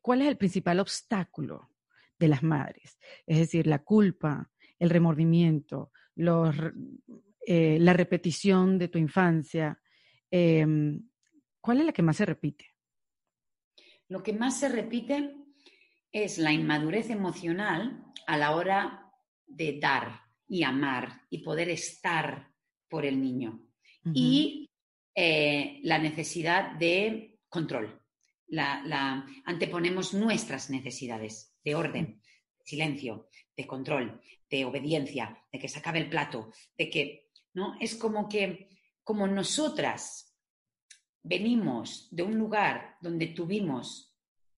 cuál es el principal obstáculo de las madres, es decir, la culpa, el remordimiento, eh, la repetición de tu infancia. Em, ¿Cuál es la que más se repite? Lo que más se repite es la inmadurez emocional a la hora de dar y amar y poder estar por el niño. Y eh, la necesidad de control. Anteponemos nuestras necesidades de orden, de silencio, de control, de obediencia, de que se acabe el plato, de que, ¿no? Es como que, como nosotras venimos de un lugar donde tuvimos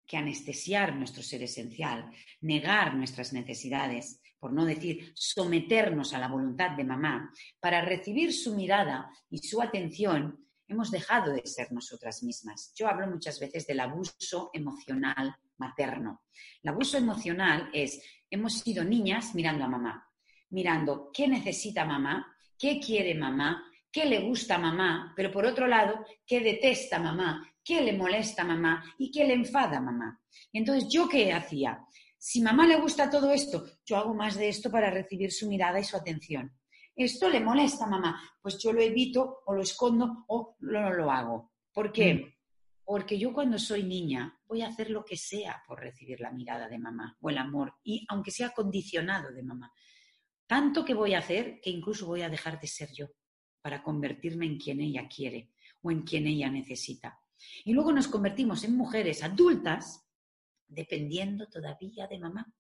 que anestesiar nuestro ser esencial, negar nuestras necesidades, por no decir someternos a la voluntad de mamá, para recibir su mirada y su atención, hemos dejado de ser nosotras mismas. Yo hablo muchas veces del abuso emocional materno. El abuso emocional es, hemos sido niñas mirando a mamá, mirando qué necesita mamá, qué quiere mamá, qué le gusta a mamá, pero por otro lado, qué detesta mamá, qué le molesta a mamá y qué le enfada a mamá. entonces, ¿yo qué hacía? Si mamá le gusta todo esto, yo hago más de esto para recibir su mirada y su atención. Esto le molesta a mamá, pues yo lo evito o lo escondo o no lo, hago. ¿Por qué? Mm. Porque yo cuando soy niña voy a hacer lo que sea por recibir la mirada de mamá o el amor, y aunque sea condicionado de mamá. Tanto que voy a hacer que incluso voy a dejar de ser yo para convertirme en quien ella quiere o en quien ella necesita. Y luego nos convertimos en mujeres adultas dependiendo todavía de mamá.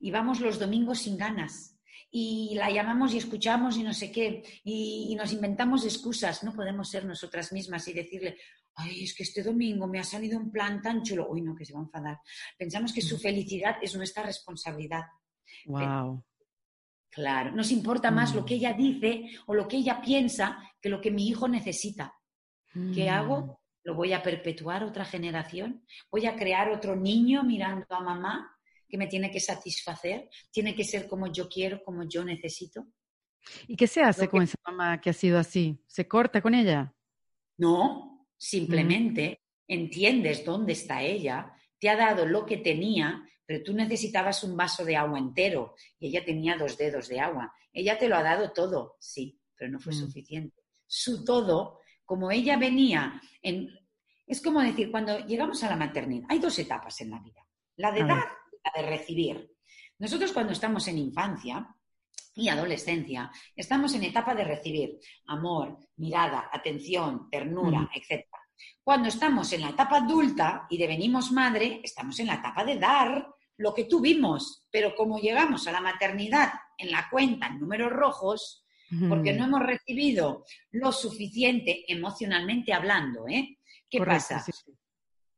Y vamos los domingos sin ganas. Y la llamamos y escuchamos y no sé qué. Y, nos inventamos excusas. No podemos ser nosotras mismas y decirle, ay, es que este domingo me ha salido un plan tan chulo. Uy, no, que se va a enfadar. Pensamos que su mm. felicidad es nuestra responsabilidad. Wow. claro, nos importa más lo que mm. ella dice o lo que ella piensa que lo que mi hijo necesita. ¿Qué hago? Mm. ¿Lo voy a perpetuar otra generación? ¿Voy a crear otro niño mirando a mamá que me tiene que satisfacer? ¿Tiene que ser como yo quiero, como yo necesito? ¿Y qué se hace con esa mamá que ha sido así? ¿Se corta con ella? No, simplemente entiendes dónde está ella, te ha dado lo que tenía, pero tú necesitabas un vaso de agua entero y ella tenía dos dedos de agua. Ella te lo ha dado todo, sí, pero no fue mm. suficiente. Su todo como ella venía en... Es como decir, cuando llegamos a la maternidad, hay dos etapas en la vida, la de dar y la de recibir. Nosotros cuando estamos en infancia y adolescencia, estamos en etapa de recibir amor, mirada, atención, ternura, etc. Cuando estamos en la etapa adulta y devenimos madre, estamos en la etapa de dar lo que tuvimos, pero como llegamos a la maternidad en la cuenta en números rojos, porque no hemos recibido lo suficiente emocionalmente hablando. ¿eh? ¿Qué pasa?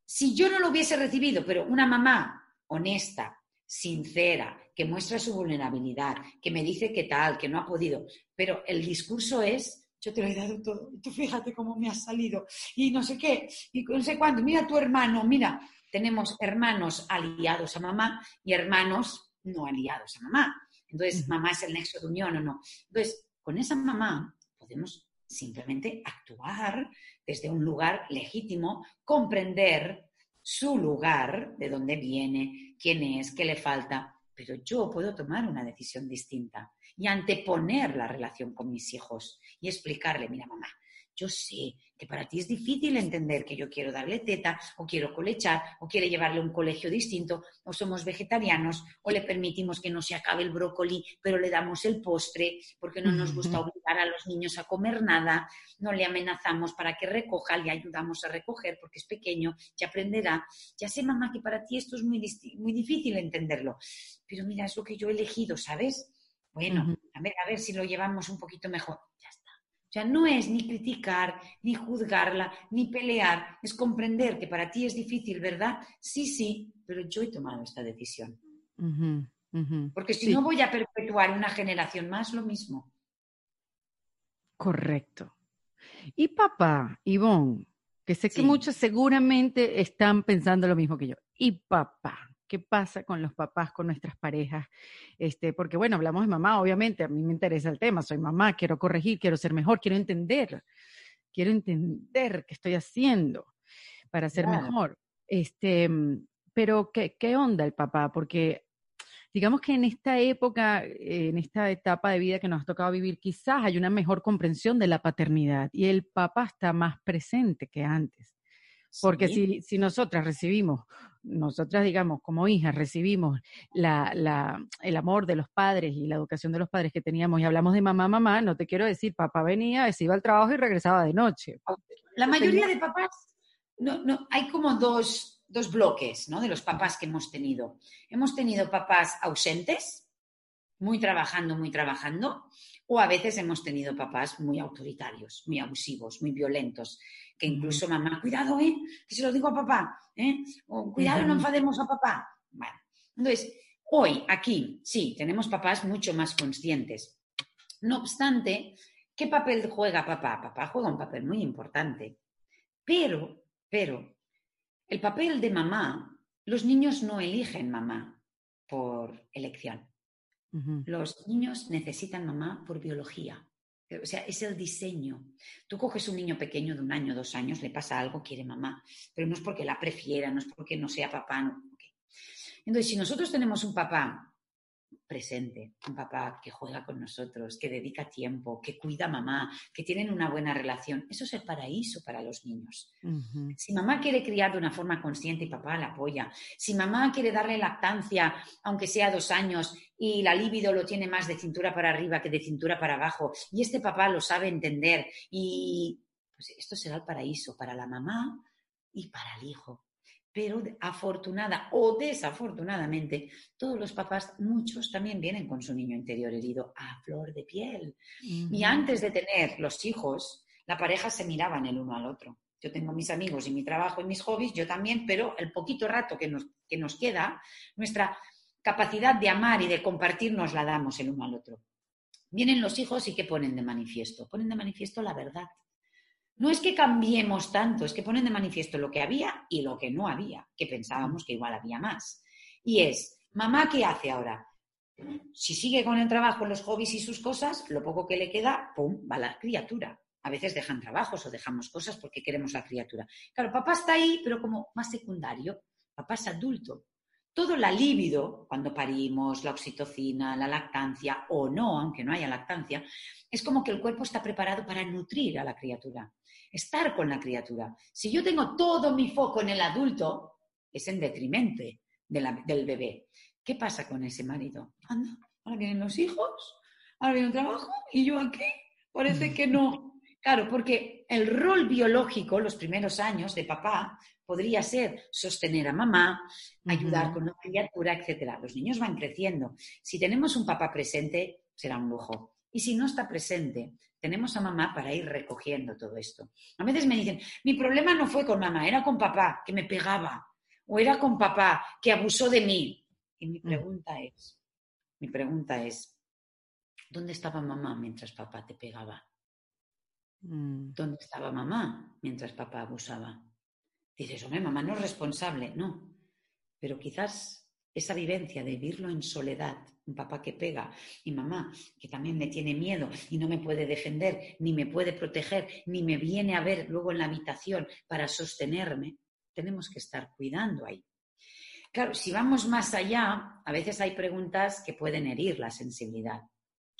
Si yo no lo hubiese recibido, pero una mamá honesta, sincera, que muestra su vulnerabilidad, que me dice que tal, que no ha podido, pero el discurso es, yo te lo he dado todo, y tú fíjate cómo me ha salido, y no sé qué, y no sé cuándo, mira tu hermano, mira, tenemos hermanos aliados a mamá y hermanos no aliados a mamá. Entonces, mamá es el nexo de unión o no. Entonces, con esa mamá podemos simplemente actuar desde un lugar legítimo, comprender su lugar, de dónde viene, quién es, qué le falta, pero yo puedo tomar una decisión distinta y anteponer la relación con mis hijos y explicarle, mira mamá, yo sé que para ti es difícil entender que yo quiero darle teta o quiero colechar o quiere llevarle a un colegio distinto o somos vegetarianos o le permitimos que no se acabe el brócoli pero le damos el postre porque no nos gusta obligar a los niños a comer nada, no le amenazamos para que recoja, le ayudamos a recoger porque es pequeño, ya aprenderá. Ya sé mamá que para ti esto es muy, muy difícil entenderlo, pero mira, es lo que yo he elegido, ¿sabes? Bueno, a ver, a ver si lo llevamos un poquito mejor. Sea, no es ni criticar, ni juzgarla, ni pelear, es comprender que para ti es difícil, ¿verdad? Sí, sí, pero yo he tomado esta decisión. Porque si no voy a perpetuar una generación más, lo mismo. Correcto. Y papá, Ivonne, que sé que muchos seguramente están pensando lo mismo que yo. Y papá, ¿qué pasa con los papás, con nuestras parejas? Este, porque bueno, hablamos de mamá, obviamente, a mí me interesa el tema, soy mamá, quiero corregir, quiero ser mejor, quiero entender, quiero entender qué estoy haciendo para ser mejor. Este, pero ¿qué, ¿qué onda el papá? Porque digamos que en esta época, en esta etapa de vida que nos ha tocado vivir, quizás hay una mejor comprensión de la paternidad y el papá está más presente que antes. Porque si, si, nosotras recibimos, nosotras digamos como hijas recibimos la, la, el amor de los padres y la educación de los padres que teníamos y hablamos de mamá, mamá, no te quiero decir, papá venía, se iba al trabajo y regresaba de noche. La mayoría de papás, no, no, hay como dos, dos bloques ¿no? de los papás que hemos tenido. Hemos tenido papás ausentes, muy trabajando, muy trabajando, o a veces hemos tenido papás muy autoritarios, muy abusivos, muy violentos, que incluso mamá, cuidado, ¿eh? que se lo digo a papá, ¿eh? O, cuidado, no enfademos a papá. Bueno, entonces, hoy aquí sí, tenemos papás mucho más conscientes. No obstante, ¿qué papel juega papá? Papá juega un papel muy importante, pero, pero el papel de mamá, los niños no eligen mamá por elección. Los niños necesitan mamá por biología. O sea, es el diseño. Tú coges un niño pequeño de un año, dos años, le pasa algo, quiere mamá, pero no es porque la prefiera, no es porque no sea papá. No. Entonces, si nosotros tenemos un papá presente, un papá que juega con nosotros, que dedica tiempo, que cuida a mamá, que tienen una buena relación. Eso es el paraíso para los niños. Si mamá quiere criar de una forma consciente y papá la apoya, si mamá quiere darle lactancia, aunque sea dos años, y la libido lo tiene más de cintura para arriba que de cintura para abajo, y este papá lo sabe entender, y pues esto será el paraíso para la mamá y para el hijo pero afortunada o desafortunadamente, todos los papás, muchos también vienen con su niño interior herido a flor de piel. Y antes de tener los hijos, la pareja se miraban el uno al otro. Yo tengo mis amigos y mi trabajo y mis hobbies, yo también, pero el poquito rato que nos, que nos queda, nuestra capacidad de amar y de compartir nos la damos el uno al otro. Vienen los hijos y ¿qué ponen de manifiesto? Ponen de manifiesto la verdad no es que cambiemos tanto, es que ponen de manifiesto lo que había y lo que no había, que pensábamos que igual había más. Y es, mamá, ¿qué hace ahora? Si sigue con el trabajo, los hobbies y sus cosas, lo poco que le queda, ¡pum!, va la criatura. A veces dejan trabajos o dejamos cosas porque queremos la criatura. Claro, papá está ahí, pero como más secundario. Papá es adulto. Todo la líbido, cuando parimos, la oxitocina, la lactancia o no, aunque no haya lactancia, es como que el cuerpo está preparado para nutrir a la criatura estar con la criatura. Si yo tengo todo mi foco en el adulto, es en detrimento del bebé. ¿Qué pasa con ese marido? Anda, ahora vienen los hijos, ahora viene el trabajo y yo aquí. Parece que no. Claro, porque el rol biológico, los primeros años de papá, podría ser sostener a mamá, ayudar con la criatura, etc. Los niños van creciendo. Si tenemos un papá presente, será un lujo. Y si no está presente, tenemos a mamá para ir recogiendo todo esto. A veces me dicen, mi problema no fue con mamá, era con papá, que me pegaba, o era con papá, que abusó de mí. Y mi mm. pregunta es, mi pregunta es, ¿dónde estaba mamá mientras papá te pegaba? Mm. ¿Dónde estaba mamá mientras papá abusaba? Dices, hombre, mamá no es responsable. No, pero quizás esa vivencia de vivirlo en soledad, un papá que pega y mamá que también me tiene miedo y no me puede defender, ni me puede proteger, ni me viene a ver luego en la habitación para sostenerme, tenemos que estar cuidando ahí. Claro, si vamos más allá, a veces hay preguntas que pueden herir la sensibilidad.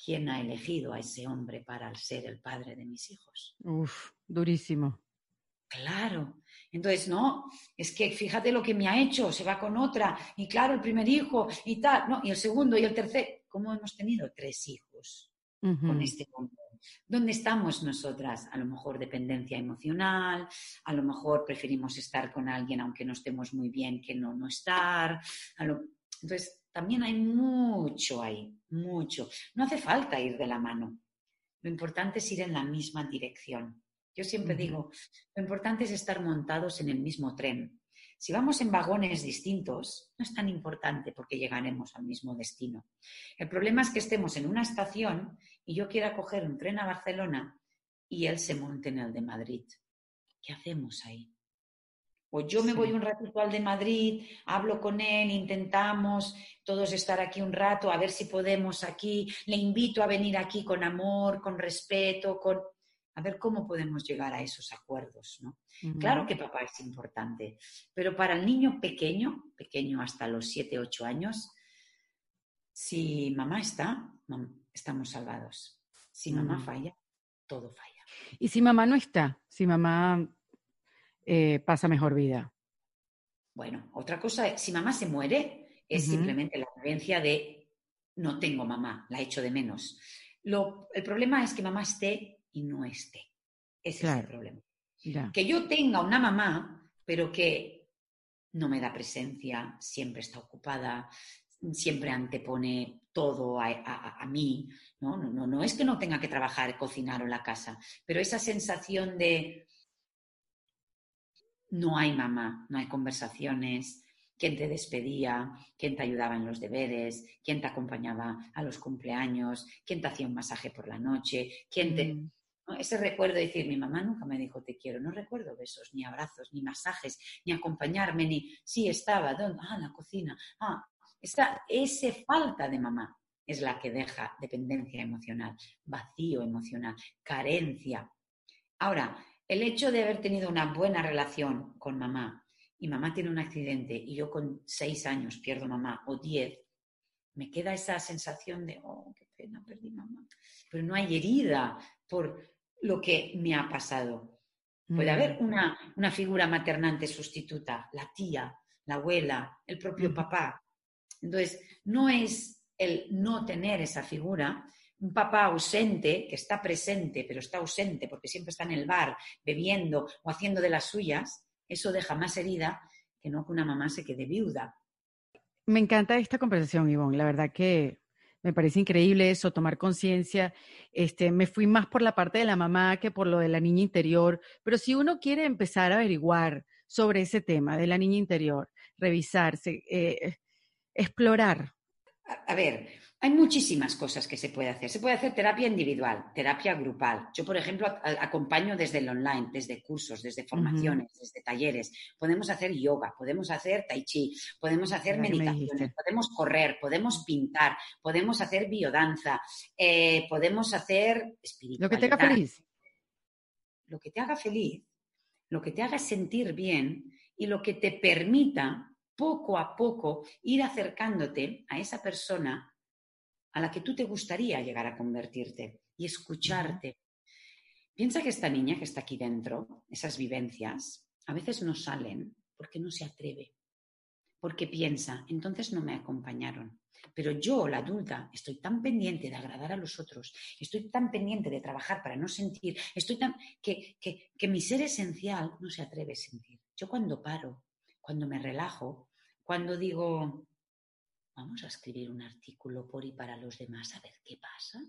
¿Quién ha elegido a ese hombre para ser el padre de mis hijos? Uf, durísimo. Claro, entonces, no, es que fíjate lo que me ha hecho, se va con otra, y claro, el primer hijo, y tal, no, y el segundo, y el tercer. ¿Cómo hemos tenido tres hijos con este hombre? ¿Dónde estamos nosotras? A lo mejor dependencia emocional, a lo mejor preferimos estar con alguien aunque no estemos muy bien que no no estar. Entonces, también hay mucho ahí, mucho. No hace falta ir de la mano. lo importante es ir en la misma dirección. Yo siempre digo, lo importante es estar montados en el mismo tren. Si vamos en vagones distintos, no es tan importante porque llegaremos al mismo destino. El problema es que estemos en una estación y yo quiera coger un tren a Barcelona y él se monte en el de Madrid. ¿Qué hacemos ahí? O yo me voy un ratito al de Madrid, hablo con él, intentamos todos estar aquí un rato, a ver si podemos aquí, le invito a venir aquí con amor, con respeto, con a ver cómo podemos llegar a esos acuerdos, ¿no? Claro que papá es importante, pero para el niño pequeño, pequeño hasta los 7, 8 años, si mamá está, estamos salvados. Si mamá falla, todo falla. Y si mamá no está, si mamá eh, pasa mejor vida. Bueno, otra cosa, si mamá se muere, es simplemente la creencia de no tengo mamá, la echo de menos. el problema es que mamá esté y no esté. Ese es el problema. Que yo tenga una mamá, pero que no me da presencia, siempre está ocupada, siempre antepone todo a, mí. ¿no? No, no, no es que no tenga que trabajar, cocinar o la casa, pero esa sensación de no hay mamá, no hay conversaciones, quién te despedía, quién te ayudaba en los deberes, quién te acompañaba a los cumpleaños, quién te hacía un masaje por la noche, quién te... Ese recuerdo de decir, mi mamá nunca me dijo te quiero, no recuerdo besos, ni abrazos, ni masajes, ni acompañarme, ni, sí, estaba, ¿dónde? Ah, la cocina. Ah, esa, ese falta de mamá es la que deja dependencia emocional, vacío emocional, carencia. Ahora, el hecho de haber tenido una buena relación con mamá y mamá tiene un accidente y yo con seis años pierdo mamá o diez, me queda esa sensación de, oh, qué pena, perdí mamá. Pero no hay herida por lo que me ha pasado. Puede haber mm. una, una, figura maternante sustituta, la tía, la abuela, el propio mm. papá. Entonces, no es el no tener esa figura, un papá ausente, que está presente, pero está ausente porque siempre está en el bar, bebiendo o haciendo de las suyas, eso deja más herida que no que una mamá se quede viuda. Me encanta esta conversación, Ivonne. La verdad que me parece increíble eso, tomar conciencia. Este, me fui más por la parte de la mamá que por lo de la niña interior, pero si uno quiere empezar a averiguar sobre ese tema de la niña interior, revisarse, eh, explorar. a ver, hay muchísimas cosas que se puede hacer. Se puede hacer terapia individual, terapia grupal. Yo, por ejemplo, acompaño desde el online, desde cursos, desde formaciones, desde talleres. Podemos hacer yoga, podemos hacer tai chi, podemos hacer meditaciones, podemos correr, podemos pintar, podemos hacer biodanza, eh, podemos hacer espiritualidad. Lo que te haga feliz. Lo que te haga feliz, lo que te haga sentir bien y lo que te permita poco a poco ir acercándote a esa persona a la que tú te gustaría llegar a convertirte y escucharte. Piensa que esta niña que está aquí dentro, esas vivencias, a veces no salen porque no se atreve, porque piensa, entonces no me acompañaron. Pero yo, la adulta, estoy tan pendiente de agradar a los otros, estoy tan pendiente de trabajar para no sentir, estoy tan que, que, que mi ser esencial no se atreve a sentir. Yo cuando paro, cuando me relajo, cuando digo, vamos a escribir un artículo por y para los demás a ver qué pasa.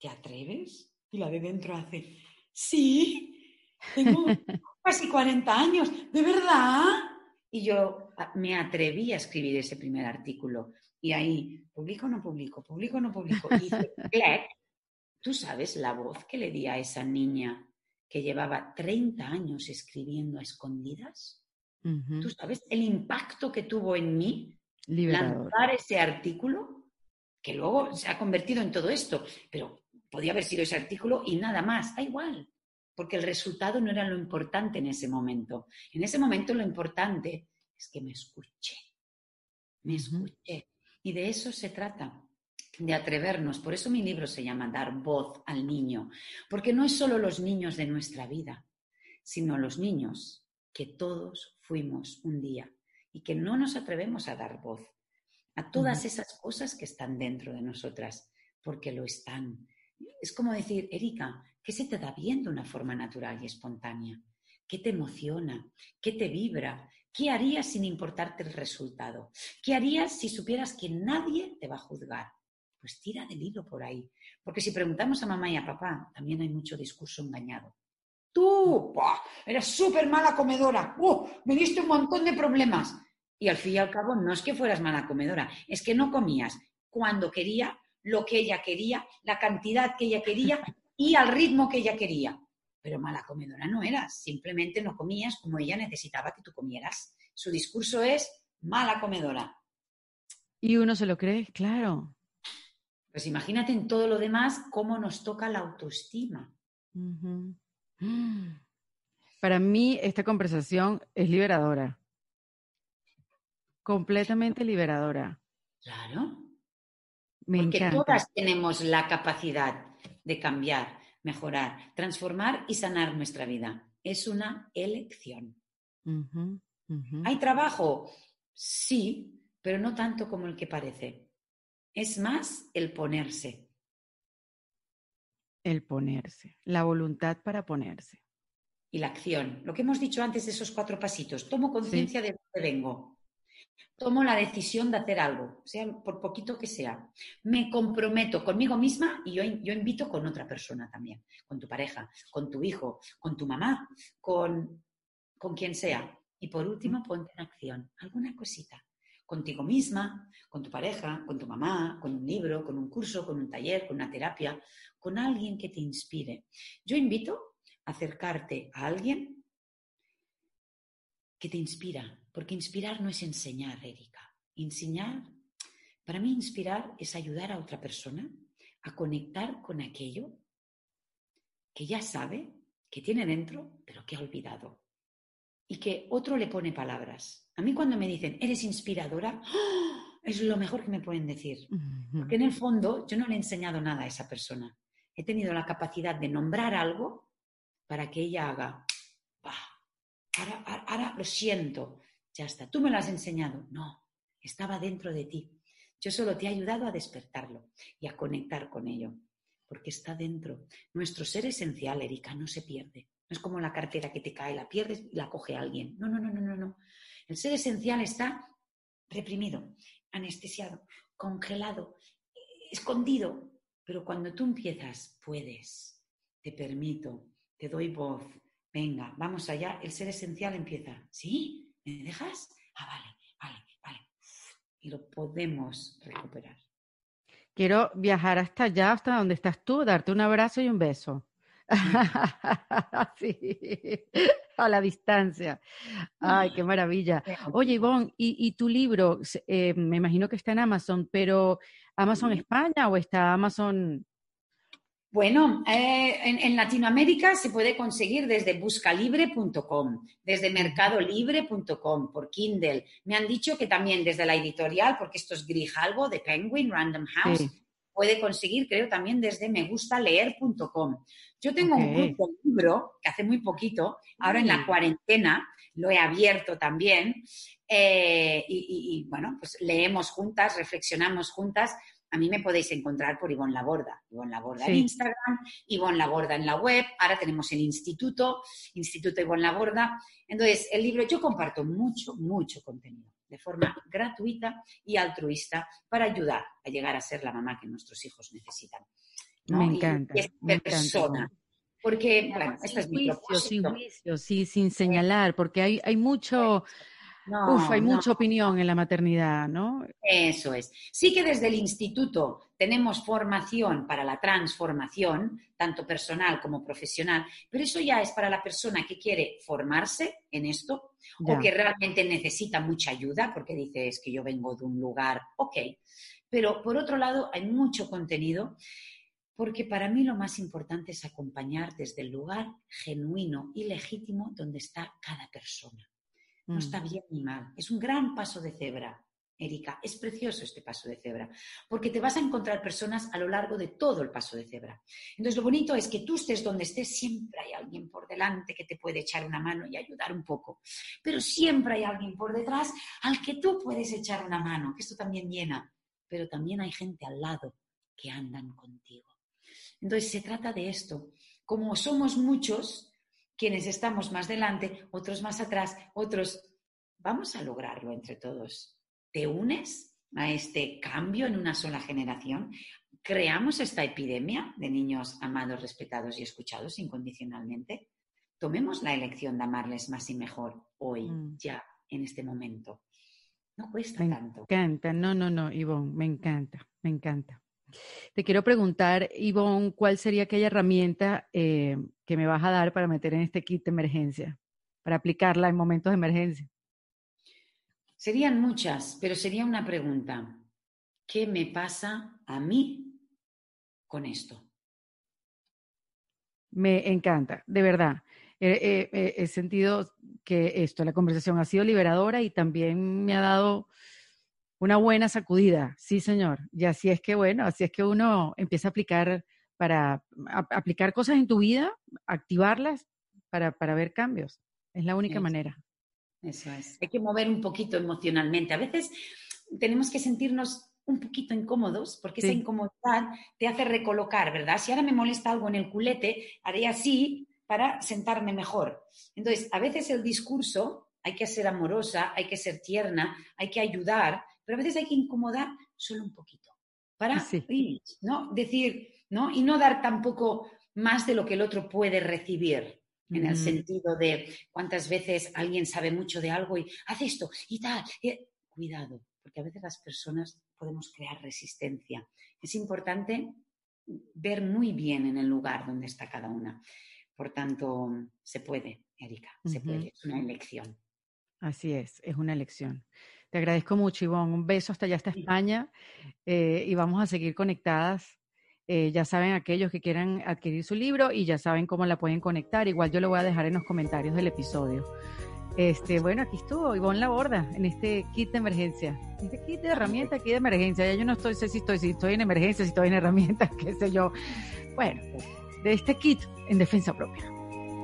¿Te atreves? Y la de dentro hace, sí, tengo casi 40 años, ¿de verdad? Y yo ah, me atreví a escribir ese primer artículo. Y ahí, ¿publico o no publico? ¿Publico o no publico? Y dice, ¿tú sabes la voz que le di a esa niña que llevaba 30 años escribiendo a escondidas? ¿Tú sabes el impacto que tuvo en mí lanzar ese artículo, que luego se ha convertido en todo esto, pero podía haber sido ese artículo y nada más, da igual, porque el resultado no era lo importante en ese momento. En ese momento lo importante es que me escuché, me escuché. Y de eso se trata, de atrevernos. Por eso mi libro se llama Dar voz al niño, porque no es solo los niños de nuestra vida, sino los niños que todos fuimos un día y que no nos atrevemos a dar voz a todas esas cosas que están dentro de nosotras, porque lo están. Es como decir, Erika, ¿qué se te da bien de una forma natural y espontánea? ¿Qué te emociona? ¿Qué te vibra? ¿Qué harías sin importarte el resultado? ¿Qué harías si supieras que nadie te va a juzgar? pues tira del hilo por ahí. Porque si preguntamos a mamá y a papá, también hay mucho discurso engañado. Tú, eres súper mala comedora, ¡uh! me diste un montón de problemas. Y al fin y al cabo, no es que fueras mala comedora, es que no comías cuando quería, lo que ella quería, la cantidad que ella quería y al ritmo que ella quería. Pero mala comedora no eras, simplemente no comías como ella necesitaba que tú comieras. Su discurso es mala comedora. Y uno se lo cree, claro. Pues imagínate en todo lo demás cómo nos toca la autoestima. Para mí esta conversación es liberadora. Completamente liberadora. Claro. Porque todas tenemos la capacidad de cambiar, mejorar, transformar y sanar nuestra vida. Es una elección. ¿Hay trabajo? Sí, pero no tanto como el que parece. Es más el ponerse. El ponerse, la voluntad para ponerse. Y la acción. Lo que hemos dicho antes de esos cuatro pasitos. Tomo conciencia de dónde vengo. Tomo la decisión de hacer algo, sea por poquito que sea. Me comprometo conmigo misma y yo, yo invito con otra persona también, con tu pareja, con tu hijo, con tu mamá, con, con quien sea. Y por último, ponte en acción, alguna cosita contigo misma, con tu pareja, con tu mamá, con un libro, con un curso, con un taller, con una terapia, con alguien que te inspire. Yo invito a acercarte a alguien que te inspira, porque inspirar no es enseñar, Erika. Enseñar, para mí inspirar es ayudar a otra persona a conectar con aquello que ya sabe, que tiene dentro, pero que ha olvidado. Y que otro le pone palabras. A mí cuando me dicen, eres inspiradora, ¡oh! es lo mejor que me pueden decir. Porque en el fondo yo no le he enseñado nada a esa persona. He tenido la capacidad de nombrar algo para que ella haga, ahora, ahora lo siento, ya está. ¿Tú me lo has enseñado? No, estaba dentro de ti. Yo solo te he ayudado a despertarlo y a conectar con ello, porque está dentro. Nuestro ser esencial, Erika, no se pierde. No es como la cartera que te cae, la pierdes y la coge alguien. No, no, no, no, no, no. El ser esencial está reprimido, anestesiado, congelado, escondido. Pero cuando tú empiezas, puedes, te permito, te doy voz, venga, vamos allá, el ser esencial empieza. ¿Sí? ¿Me dejas? Ah, vale, vale, vale. Y lo podemos recuperar. Quiero viajar hasta allá, hasta donde estás tú, darte un abrazo y un beso. sí, a la distancia. Ay, qué maravilla. Oye, Ivonne, ¿y, tu libro? Eh, me imagino que está en Amazon, pero ¿Amazon España o está Amazon bueno, eh, en, Latinoamérica se puede conseguir desde buscalibre.com, desde mercadolibre.com, por Kindle. Me han dicho que también desde la editorial, porque esto es Grijalbo de Penguin Random House, puede conseguir, creo, también desde megustaleer.com. Yo tengo un grupo, libro que hace muy poquito, ahora en la mm. cuarentena, lo he abierto también, eh, y, bueno, pues leemos juntas, reflexionamos juntas. A mí me podéis encontrar por Ivonne Laborda. Ivonne Laborda en Instagram, Ivonne Laborda en la web, ahora tenemos el instituto, Instituto Ivonne Laborda. Entonces, el libro, yo comparto mucho, mucho contenido de forma gratuita y altruista para ayudar a llegar a ser la mamá que nuestros hijos necesitan. Me encanta. Y persona. Porque, bueno, este es mi Sin juicio, sí, sin señalar, porque hay, hay mucho... Uf, hay mucha opinión en la maternidad, ¿no? Eso es. Sí que desde el instituto tenemos formación para la transformación, tanto personal como profesional, pero eso ya es para la persona que quiere formarse en esto o que realmente necesita mucha ayuda, porque dices que yo vengo de un lugar, ok. Pero por otro lado, hay mucho contenido porque para mí lo más importante es acompañar desde el lugar genuino y legítimo donde está cada persona. No mm. está bien ni mal. Es un gran paso de cebra, Erika. Es precioso este paso de cebra, porque te vas a encontrar personas a lo largo de todo el paso de cebra. Entonces, lo bonito es que tú estés donde estés, siempre hay alguien por delante que te puede echar una mano y ayudar un poco. Pero siempre hay alguien por detrás al que tú puedes echar una mano, que esto también llena. Pero también hay gente al lado que andan contigo. Entonces, se trata de esto. Como somos muchos quienes estamos más delante, otros más atrás, otros, vamos a lograrlo entre todos. ¿Te unes? a este cambio en una sola generación, creamos esta epidemia de niños amados, respetados y escuchados incondicionalmente. Tomemos la elección de amarles más y mejor hoy, mm. ya, en este momento. No cuesta tanto. Me encanta, no, no, no, Ivonne, me encanta, me encanta. Te quiero preguntar, Ivonne, ¿cuál sería aquella herramienta eh, que me vas a dar para meter en este kit de emergencia, para aplicarla en momentos de emergencia? Serían muchas, pero sería una pregunta. ¿Qué me pasa a mí con esto? Me encanta, de verdad. he sentido que esto, la conversación ha sido liberadora y también me ha dado una buena sacudida, sí, señor. Y así es que, bueno, así es que uno empieza a aplicar para aplicar cosas en tu vida, activarlas para, para ver cambios. Es la única manera. Eso es. Hay que mover un poquito emocionalmente. A veces tenemos que sentirnos un poquito incómodos porque esa incomodidad te hace recolocar, ¿verdad? Si ahora me molesta algo en el culete, haré así para sentarme mejor. Entonces, a veces el discurso hay que ser amorosa, hay que ser tierna, hay que ayudar, pero a veces hay que incomodar solo un poquito para ¿no? decir, ¿no? Y no dar tampoco más de lo que el otro puede recibir en el sentido de cuántas veces alguien sabe mucho de algo y hace esto y tal. Cuidado, porque a veces las personas podemos crear resistencia. Es importante ver muy bien en el lugar donde está cada una. Por tanto, se puede, Erika, se puede, es una elección. Así es, es una elección. Te agradezco mucho, Ivonne. Un beso hasta allá, hasta España. Eh, y vamos a seguir conectadas eh, ya saben aquellos que quieran adquirir su libro y ya saben cómo la pueden conectar. Igual yo lo voy a dejar en los comentarios del episodio. Este, bueno, aquí estuvo Ivonne Laborda en este kit de emergencia. Este kit de herramientas aquí de emergencia. Ya yo no estoy, sé si estoy, si estoy en emergencia, si estoy en herramientas, qué sé yo. Bueno, de este kit en defensa propia.